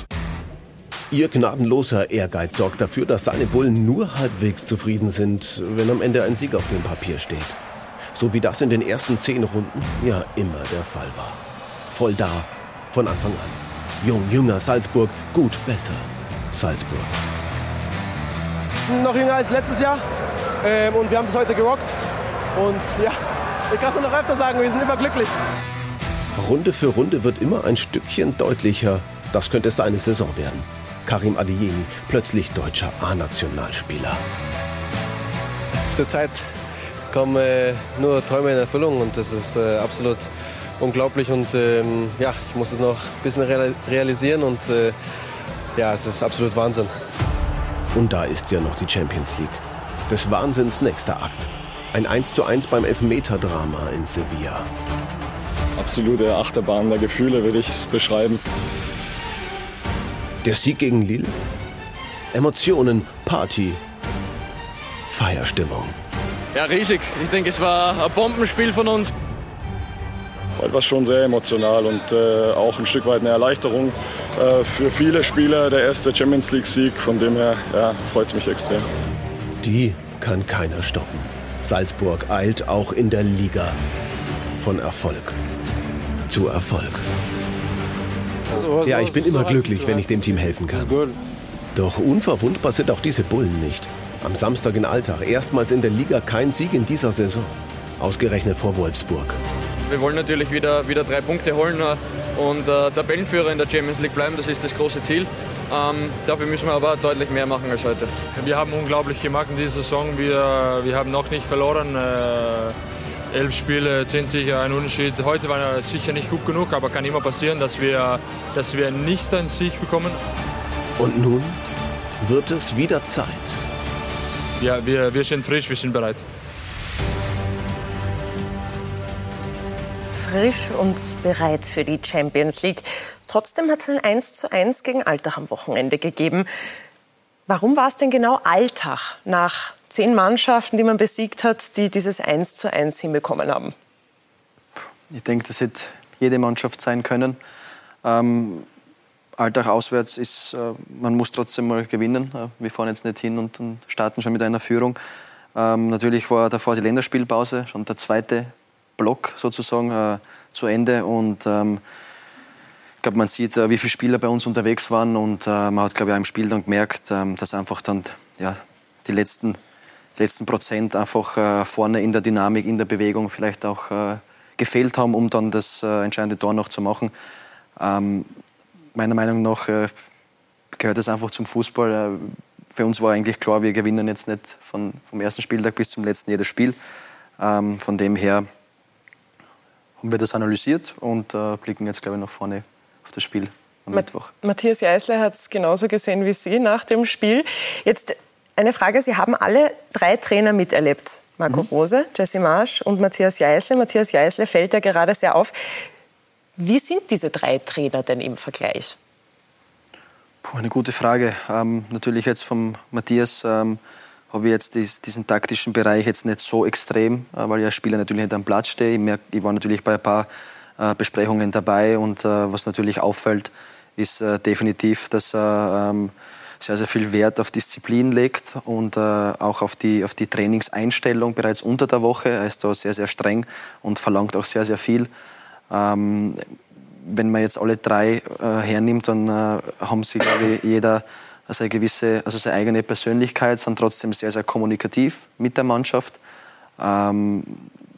Ihr gnadenloser Ehrgeiz sorgt dafür, dass seine Bullen nur halbwegs zufrieden sind, wenn am Ende ein Sieg auf dem Papier steht. So wie das in den ersten zehn Runden ja immer der Fall war. Voll da, von Anfang an. Jung, jünger Salzburg, gut, besser. Salzburg. Noch jünger als letztes Jahr ähm, und wir haben das heute gerockt. Und ja, ich kann es noch öfter sagen, wir sind überglücklich. Runde für Runde wird immer ein Stückchen deutlicher, das könnte seine Saison werden. Karim Adeyemi, plötzlich deutscher A-Nationalspieler. Zurzeit kommen äh, nur Träume in Erfüllung und das ist äh, absolut unglaublich und ähm, ja, ich muss es noch ein bisschen real realisieren und äh, ja, es ist absolut Wahnsinn. Und da ist ja noch die Champions League. Des Wahnsinns nächster Akt. Ein 1:1 beim Elfmeterdrama in Sevilla. Absolute Achterbahn der Gefühle, würde ich es beschreiben. Der Sieg gegen Lille? Emotionen, Party, Feierstimmung. Ja, riesig. Ich denke, es war ein Bombenspiel von uns. Heute war schon sehr emotional und äh, auch ein Stück weit eine Erleichterung äh, für viele Spieler. Der erste Champions League-Sieg, von dem her ja, freut es mich extrem. Die kann keiner stoppen. Salzburg eilt auch in der Liga von Erfolg zu Erfolg. Ja, ich bin immer glücklich, wenn ich dem Team helfen kann. Doch unverwundbar sind auch diese Bullen nicht. Am Samstag in Alltag erstmals in der Liga kein Sieg in dieser Saison. Ausgerechnet vor Wolfsburg. Wir wollen natürlich wieder, wieder drei Punkte holen äh, und äh, Tabellenführer in der Champions League bleiben. Das ist das große Ziel. Ähm, dafür müssen wir aber deutlich mehr machen als heute. Wir haben unglaublich gemacht in dieser Saison. Wir, wir haben noch nicht verloren. Äh, elf Spiele, zehn Siege, ein Unterschied. Heute war er sicher nicht gut genug, aber kann immer passieren, dass wir, dass wir nicht einen Sieg bekommen. Und nun wird es wieder Zeit. Ja, wir, wir sind frisch, wir sind bereit. Frisch und bereit für die Champions League. Trotzdem hat es ein 1 zu 1 gegen Altach am Wochenende gegeben. Warum war es denn genau Altach nach zehn Mannschaften, die man besiegt hat, die dieses 1 zu 1 hinbekommen haben? Ich denke, das hätte jede Mannschaft sein können. Ähm, Alltag auswärts ist, äh, man muss trotzdem mal gewinnen. Äh, wir fahren jetzt nicht hin und, und starten schon mit einer Führung. Ähm, natürlich war davor die Länderspielpause, schon der zweite Block sozusagen äh, zu Ende. Und ähm, ich glaube, man sieht, äh, wie viele Spieler bei uns unterwegs waren. Und äh, man hat, glaube ich, auch im Spiel dann gemerkt, ähm, dass einfach dann ja, die letzten letzten Prozent einfach äh, vorne in der Dynamik, in der Bewegung vielleicht auch äh, gefehlt haben, um dann das äh, entscheidende Tor noch zu machen. Ähm, meiner Meinung nach äh, gehört das einfach zum Fußball. Für uns war eigentlich klar, wir gewinnen jetzt nicht von, vom ersten Spieltag bis zum letzten jedes Spiel. Ähm, von dem her haben wir das analysiert und äh, blicken jetzt, glaube ich, nach vorne auf das Spiel am Ma Mittwoch. Matthias Jeißler hat es genauso gesehen wie Sie nach dem Spiel. Jetzt eine Frage, Sie haben alle drei Trainer miterlebt. Marco mhm. Rose, Jesse Marsch und Matthias Jeißle. Matthias Jeißle fällt ja gerade sehr auf. Wie sind diese drei Trainer denn im Vergleich? Puh, eine gute Frage. Ähm, natürlich jetzt vom Matthias ähm, habe ich jetzt dies, diesen taktischen Bereich jetzt nicht so extrem, äh, weil ich als Spieler natürlich nicht am Platz stehe. Ich, merk, ich war natürlich bei ein paar äh, Besprechungen dabei und äh, was natürlich auffällt, ist definitiv, dass er ähm, sehr, sehr viel Wert auf Disziplin legt und auch auf die, auf die Trainingseinstellung bereits unter der Woche. Er ist da sehr, sehr streng und verlangt auch sehr, sehr viel. Ähm, wenn man jetzt alle drei hernimmt, dann haben sie, glaube ich, jeder also eine gewisse, also seine eigene Persönlichkeit, sind trotzdem sehr, sehr kommunikativ mit der Mannschaft. Ähm,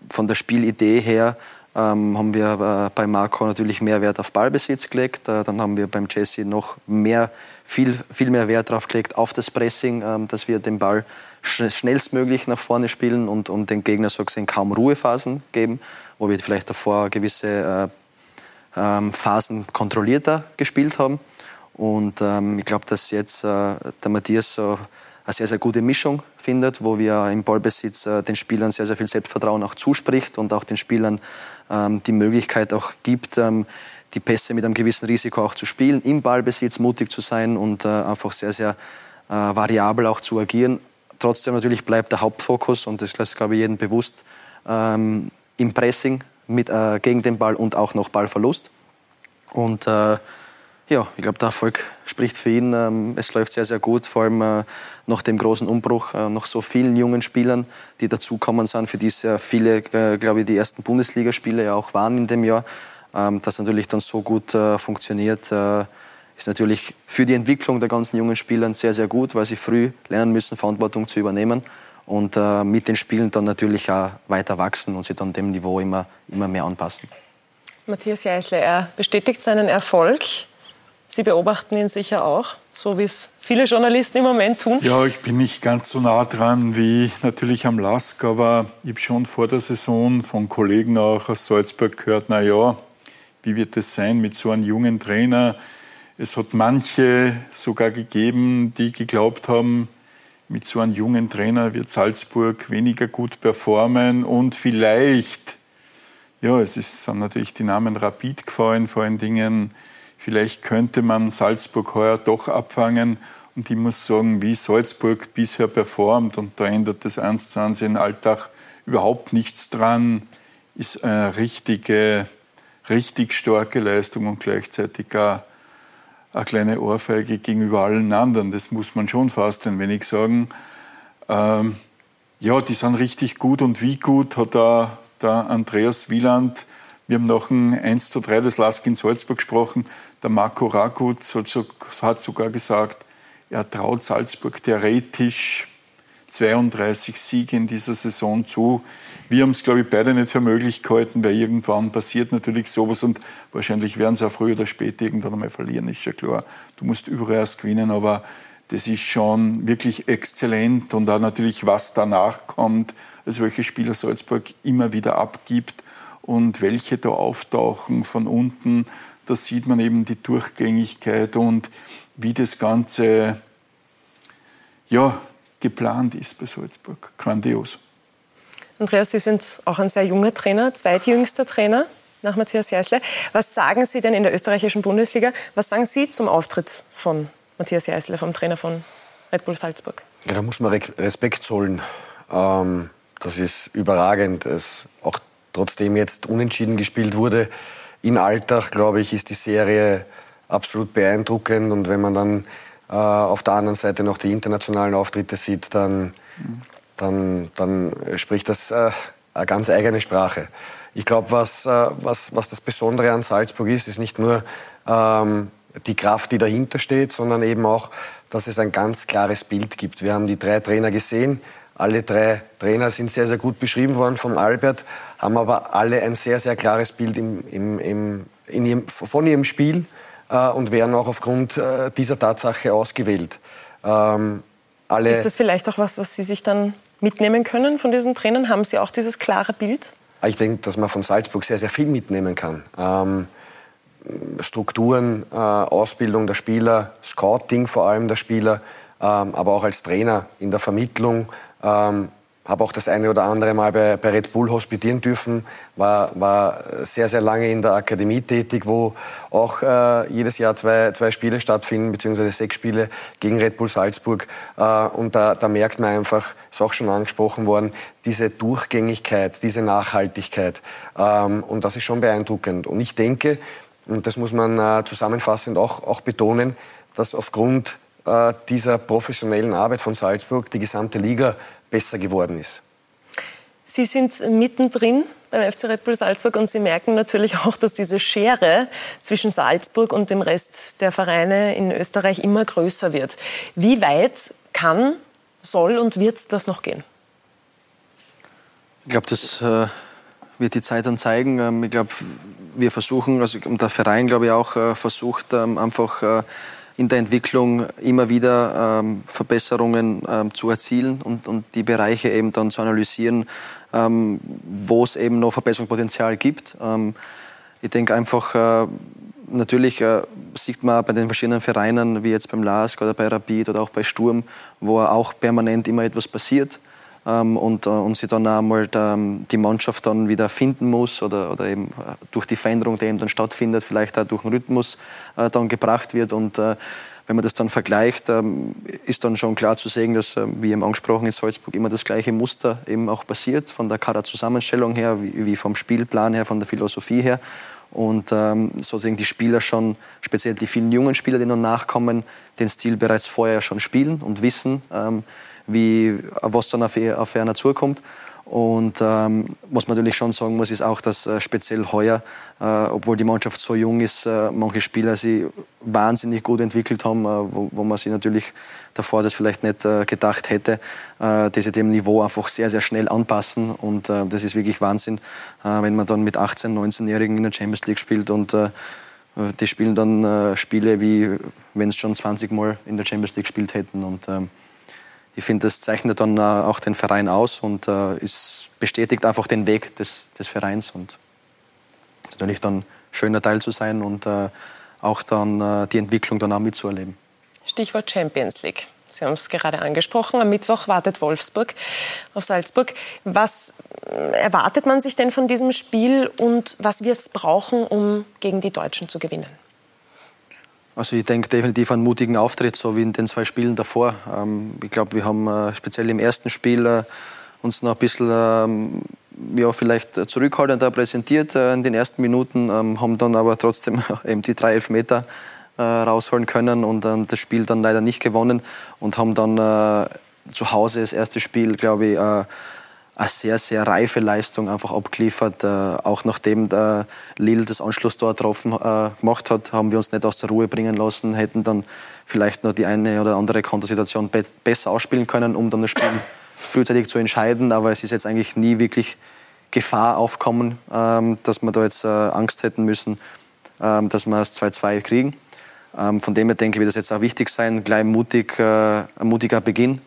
von der Spielidee her ähm, haben wir äh, bei Marco natürlich mehr Wert auf Ballbesitz gelegt. Äh, dann haben wir beim Jesse noch mehr, viel, viel mehr Wert darauf gelegt, auf das Pressing, ähm, dass wir den Ball sch schnellstmöglich nach vorne spielen und, und den Gegner so gesehen kaum Ruhephasen geben, wo wir vielleicht davor gewisse äh, ähm, Phasen kontrollierter gespielt haben. Und ähm, ich glaube, dass jetzt äh, der Matthias so eine sehr, sehr gute Mischung findet, wo wir im Ballbesitz äh, den Spielern sehr, sehr viel Selbstvertrauen auch zuspricht und auch den Spielern ähm, die Möglichkeit auch gibt, ähm, die Pässe mit einem gewissen Risiko auch zu spielen, im Ballbesitz mutig zu sein und äh, einfach sehr, sehr äh, variabel auch zu agieren. Trotzdem natürlich bleibt der Hauptfokus, und das ist, glaube ich, jedem bewusst, ähm, im Pressing mit, äh, gegen den Ball und auch noch Ballverlust. Und äh, ja, ich glaube, der Erfolg spricht für ihn. Ähm, es läuft sehr, sehr gut, vor allem äh, nach dem großen Umbruch, äh, noch so vielen jungen Spielern, die dazukommen sind, für die sehr viele, äh, glaube ich, die ersten Bundesligaspiele ja auch waren in dem Jahr. Ähm, dass natürlich dann so gut funktioniert, ist natürlich für die Entwicklung der ganzen jungen Spieler sehr, sehr gut, weil sie früh lernen müssen, Verantwortung zu übernehmen und mit den Spielen dann natürlich auch weiter wachsen und sich dann dem Niveau immer, immer mehr anpassen. Matthias Jeißle, er bestätigt seinen Erfolg. Sie beobachten ihn sicher auch, so wie es viele Journalisten im Moment tun. Ja, ich bin nicht ganz so nah dran wie natürlich am Lask, aber ich habe schon vor der Saison von Kollegen auch aus Salzburg gehört, na ja, wie wird es sein mit so einem jungen Trainer? Es hat manche sogar gegeben, die geglaubt haben, mit so einem jungen Trainer wird Salzburg weniger gut performen und vielleicht, ja, es ist, sind natürlich die Namen Rapid gefallen, vor allen Dingen Vielleicht könnte man Salzburg heuer doch abfangen. Und ich muss sagen, wie Salzburg bisher performt, und da ändert das 1 zu 1 in Alltag überhaupt nichts dran, ist eine richtige, richtig starke Leistung und gleichzeitig auch eine kleine Ohrfeige gegenüber allen anderen. Das muss man schon fast ein wenig sagen. Ähm, ja, die sind richtig gut und wie gut hat da der Andreas Wieland wir haben nach dem 1 zu 3 des Lask in Salzburg gesprochen. Der Marco Ragut hat sogar gesagt, er traut Salzburg theoretisch 32 Siege in dieser Saison zu. Wir haben es, glaube ich, beide nicht für möglich gehalten, weil irgendwann passiert natürlich sowas und wahrscheinlich werden sie auch früher oder später irgendwann einmal verlieren, ist ja klar. Du musst überall erst gewinnen, aber das ist schon wirklich exzellent. Und auch natürlich, was danach kommt, also welche Spieler Salzburg immer wieder abgibt und welche da auftauchen von unten. Da sieht man eben die Durchgängigkeit und wie das Ganze ja, geplant ist bei Salzburg. Grandios. Andreas, Sie sind auch ein sehr junger Trainer, zweitjüngster Trainer nach Matthias Jeißle. Was sagen Sie denn in der österreichischen Bundesliga? Was sagen Sie zum Auftritt von Matthias Jeißle, vom Trainer von Red Bull Salzburg? Ja, da muss man Respekt zollen. Ähm, das ist überragend. Es, auch trotzdem jetzt unentschieden gespielt wurde, in Alltag, glaube ich, ist die Serie absolut beeindruckend. Und wenn man dann äh, auf der anderen Seite noch die internationalen Auftritte sieht, dann, dann, dann spricht das äh, eine ganz eigene Sprache. Ich glaube, was, äh, was, was das Besondere an Salzburg ist, ist nicht nur ähm, die Kraft, die dahinter steht, sondern eben auch, dass es ein ganz klares Bild gibt. Wir haben die drei Trainer gesehen. Alle drei Trainer sind sehr, sehr gut beschrieben worden vom Albert, haben aber alle ein sehr, sehr klares Bild im, im, im, in ihrem, von ihrem Spiel äh, und werden auch aufgrund äh, dieser Tatsache ausgewählt. Ähm, Ist das vielleicht auch was, was Sie sich dann mitnehmen können von diesen Trainern? Haben Sie auch dieses klare Bild? Ich denke, dass man von Salzburg sehr, sehr viel mitnehmen kann. Ähm, Strukturen, äh, Ausbildung der Spieler, Scouting vor allem der Spieler, ähm, aber auch als Trainer in der Vermittlung. Ähm, habe auch das eine oder andere Mal bei, bei Red Bull hospitieren dürfen, war, war sehr, sehr lange in der Akademie tätig, wo auch äh, jedes Jahr zwei, zwei Spiele stattfinden, beziehungsweise sechs Spiele gegen Red Bull Salzburg. Äh, und da, da merkt man einfach, ist auch schon angesprochen worden, diese Durchgängigkeit, diese Nachhaltigkeit. Ähm, und das ist schon beeindruckend. Und ich denke, und das muss man äh, zusammenfassend auch, auch betonen, dass aufgrund äh, dieser professionellen Arbeit von Salzburg die gesamte Liga besser geworden ist. Sie sind mittendrin beim FC Red Bull Salzburg und Sie merken natürlich auch, dass diese Schere zwischen Salzburg und dem Rest der Vereine in Österreich immer größer wird. Wie weit kann, soll und wird das noch gehen? Ich glaube, das äh, wird die Zeit dann zeigen. Ähm, ich glaube, wir versuchen, also der Verein, glaube ich, auch äh, versucht, ähm, einfach äh, in der Entwicklung immer wieder ähm, Verbesserungen ähm, zu erzielen und, und die Bereiche eben dann zu analysieren, ähm, wo es eben noch Verbesserungspotenzial gibt. Ähm, ich denke einfach, äh, natürlich äh, sieht man bei den verschiedenen Vereinen, wie jetzt beim LASK oder bei Rapid oder auch bei Sturm, wo auch permanent immer etwas passiert und, äh, und sie dann einmal ähm, die Mannschaft dann wieder finden muss oder, oder eben äh, durch die Veränderung, die eben dann stattfindet, vielleicht auch durch den Rhythmus äh, dann gebracht wird. Und wenn man das dann vergleicht, ähm, ist dann schon klar zu sehen, dass, wie eben angesprochen in Salzburg, immer das gleiche Muster eben auch passiert, von der Kaderzusammenstellung her, wie, vom Spielplan her, von der Philosophie her. Und ähm, sozusagen die Spieler schon, speziell die vielen jungen Spieler, die noch nachkommen, den Stil bereits vorher schon spielen und wissen, ähm, wie, was dann auf, auf einer zukommt. Und ähm, was man natürlich schon sagen muss, ist auch, dass äh, speziell heuer, äh, obwohl die Mannschaft so jung ist, äh, manche Spieler sie wahnsinnig gut entwickelt haben, äh, wo, wo, man sich natürlich davor das vielleicht nicht äh, gedacht hätte, äh, die sich dem Niveau einfach sehr, sehr schnell anpassen. Und das ist wirklich Wahnsinn, wenn man dann mit 18-, 19-Jährigen in der Champions League spielt und die spielen dann Spiele, wie wenn es schon 20 Mal in der Champions League gespielt hätten. Und ähm, ich finde, das zeichnet dann äh, auch den Verein aus und äh, es bestätigt einfach den Weg des, des Vereins und natürlich dann schöner Teil zu sein und äh, auch dann die Entwicklung dann auch mitzuerleben. Stichwort Champions League. Sie haben es gerade angesprochen. Am Mittwoch wartet Wolfsburg auf Salzburg. Was erwartet man sich denn von diesem Spiel und was wird es brauchen, um gegen die Deutschen zu gewinnen? Also ich denke definitiv einen mutigen Auftritt, so wie in den zwei Spielen davor. Ähm, ich glaube, wir haben äh, speziell im ersten Spiel äh, uns noch ein bisschen ähm, ja, vielleicht zurückhaltender präsentiert äh, in den ersten Minuten, ähm, haben dann aber trotzdem eben die drei Elfmeter rausholen können und das Spiel dann leider nicht gewonnen und haben dann zu Hause das erste Spiel, glaube ich, eine sehr, sehr reife Leistung einfach abgeliefert. Äh, auch nachdem der Lille das Anschlusstor getroffen, äh, gemacht hat, haben wir uns nicht aus der Ruhe bringen lassen, hätten dann vielleicht noch die eine oder andere Kontersituation be besser ausspielen können, um dann das Spiel frühzeitig zu entscheiden. Aber es ist jetzt eigentlich nie wirklich Gefahr aufkommen, ähm, dass wir da jetzt äh, Angst hätten müssen, ähm, dass wir das 2-2 kriegen. Ähm, von dem her denke ich, wird es jetzt auch wichtig sein, gleich mutig, äh, ein mutiger Beginn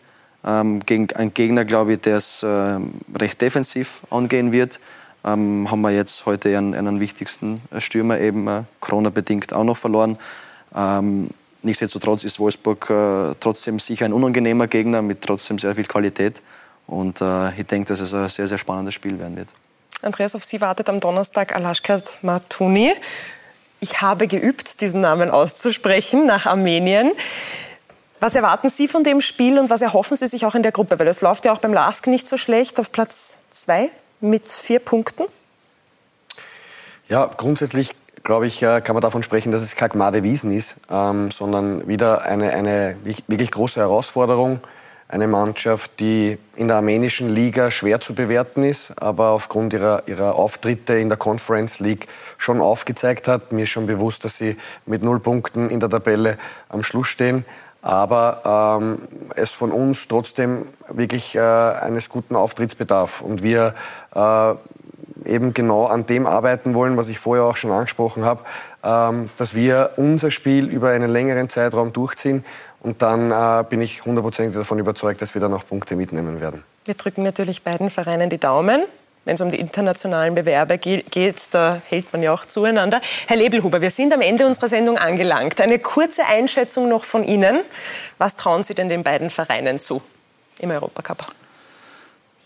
ähm, gegen einen Gegner, glaube ich, der es äh, recht defensiv angehen wird. Ähm, haben wir jetzt heute einen, einen wichtigsten Stürmer eben äh, Corona-bedingt auch noch verloren. Ähm, nichtsdestotrotz ist Wolfsburg äh, trotzdem sicher ein unangenehmer Gegner mit trotzdem sehr viel Qualität. Und äh, ich denke, dass es ein sehr, sehr spannendes Spiel werden wird. Andreas, auf Sie wartet am Donnerstag Alashkat Matuni. Ich habe geübt, diesen Namen auszusprechen nach Armenien. Was erwarten Sie von dem Spiel und was erhoffen Sie sich auch in der Gruppe? Weil es läuft ja auch beim LASK nicht so schlecht auf Platz zwei mit vier Punkten. Ja, grundsätzlich glaube ich, äh, kann man davon sprechen, dass es kein Gmade Wiesen ist, ähm, sondern wieder eine, eine wirklich große Herausforderung. Eine Mannschaft, die in der armenischen Liga schwer zu bewerten ist, aber aufgrund ihrer, ihrer Auftritte in der Conference League schon aufgezeigt hat. Mir ist schon bewusst, dass sie mit null Punkten in der Tabelle am Schluss stehen aber ähm, es von uns trotzdem wirklich äh, eines guten Auftritts bedarf. Und wir äh, eben genau an dem arbeiten wollen, was ich vorher auch schon angesprochen habe, ähm, dass wir unser Spiel über einen längeren Zeitraum durchziehen. Und dann äh, bin ich hundertprozentig davon überzeugt, dass wir dann auch Punkte mitnehmen werden. Wir drücken natürlich beiden Vereinen die Daumen wenn es um die internationalen Bewerber geht, da hält man ja auch zueinander. Herr Lebelhuber, wir sind am Ende unserer Sendung angelangt. Eine kurze Einschätzung noch von Ihnen. Was trauen Sie denn den beiden Vereinen zu im Europacup?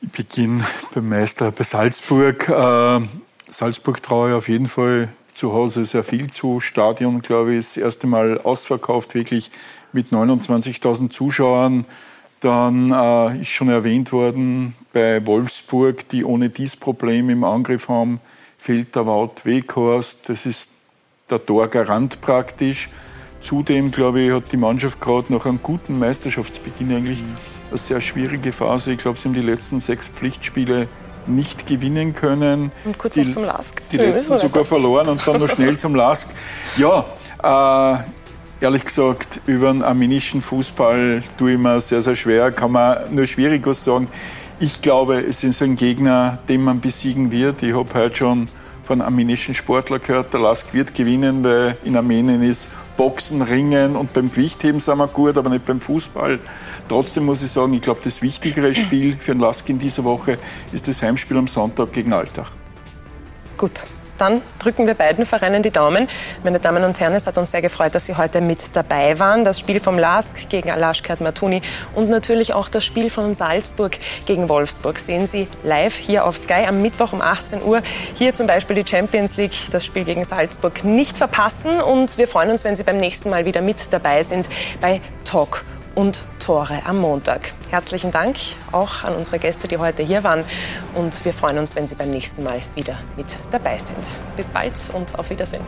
Ich beginne beim Meister bei Salzburg. Äh, Salzburg traue ich auf jeden Fall zu Hause sehr viel zu. Stadion, glaube ich, ist das erste Mal ausverkauft, wirklich mit 29.000 Zuschauern. Dann äh, ist schon erwähnt worden, bei Wolfsburg, die ohne dies Problem im Angriff haben, fehlt der Wout Weghorst. Das ist der Torgarant praktisch. Zudem, glaube ich, hat die Mannschaft gerade nach einem guten Meisterschaftsbeginn eigentlich eine sehr schwierige Phase. Ich glaube, sie haben die letzten sechs Pflichtspiele nicht gewinnen können. Und kurz die, zum Lask. Die letzten sogar verloren und dann noch schnell zum Lask. Ja, äh, Ehrlich gesagt, über den armenischen Fußball tue ich mir sehr, sehr schwer. Kann man nur schwierig was sagen. Ich glaube, es ist ein Gegner, den man besiegen wird. Ich habe heute schon von armenischen Sportler gehört, der Lask wird gewinnen, weil in Armenien ist Boxen, Ringen und beim Gewichtheben sind wir gut, aber nicht beim Fußball. Trotzdem muss ich sagen, ich glaube, das wichtigere Spiel für den Lask in dieser Woche ist das Heimspiel am Sonntag gegen Alltag. Gut, dann drücken wir beiden Vereinen die Daumen. Meine Damen und Herren, es hat uns sehr gefreut, dass Sie heute mit dabei waren. Das Spiel vom LASK gegen Alashkat Matuni und natürlich auch das Spiel von Salzburg gegen Wolfsburg sehen Sie live hier auf Sky am Mittwoch um 18 Uhr. Hier zum Beispiel die Champions League, das Spiel gegen Salzburg nicht verpassen. Und wir freuen uns, wenn Sie beim nächsten Mal wieder mit dabei sind bei Talk und Tore am Montag. Herzlichen Dank auch an unsere Gäste, die heute hier waren. Und wir freuen uns, wenn Sie beim nächsten Mal wieder mit dabei sind. Bis bald und auf Wiedersehen.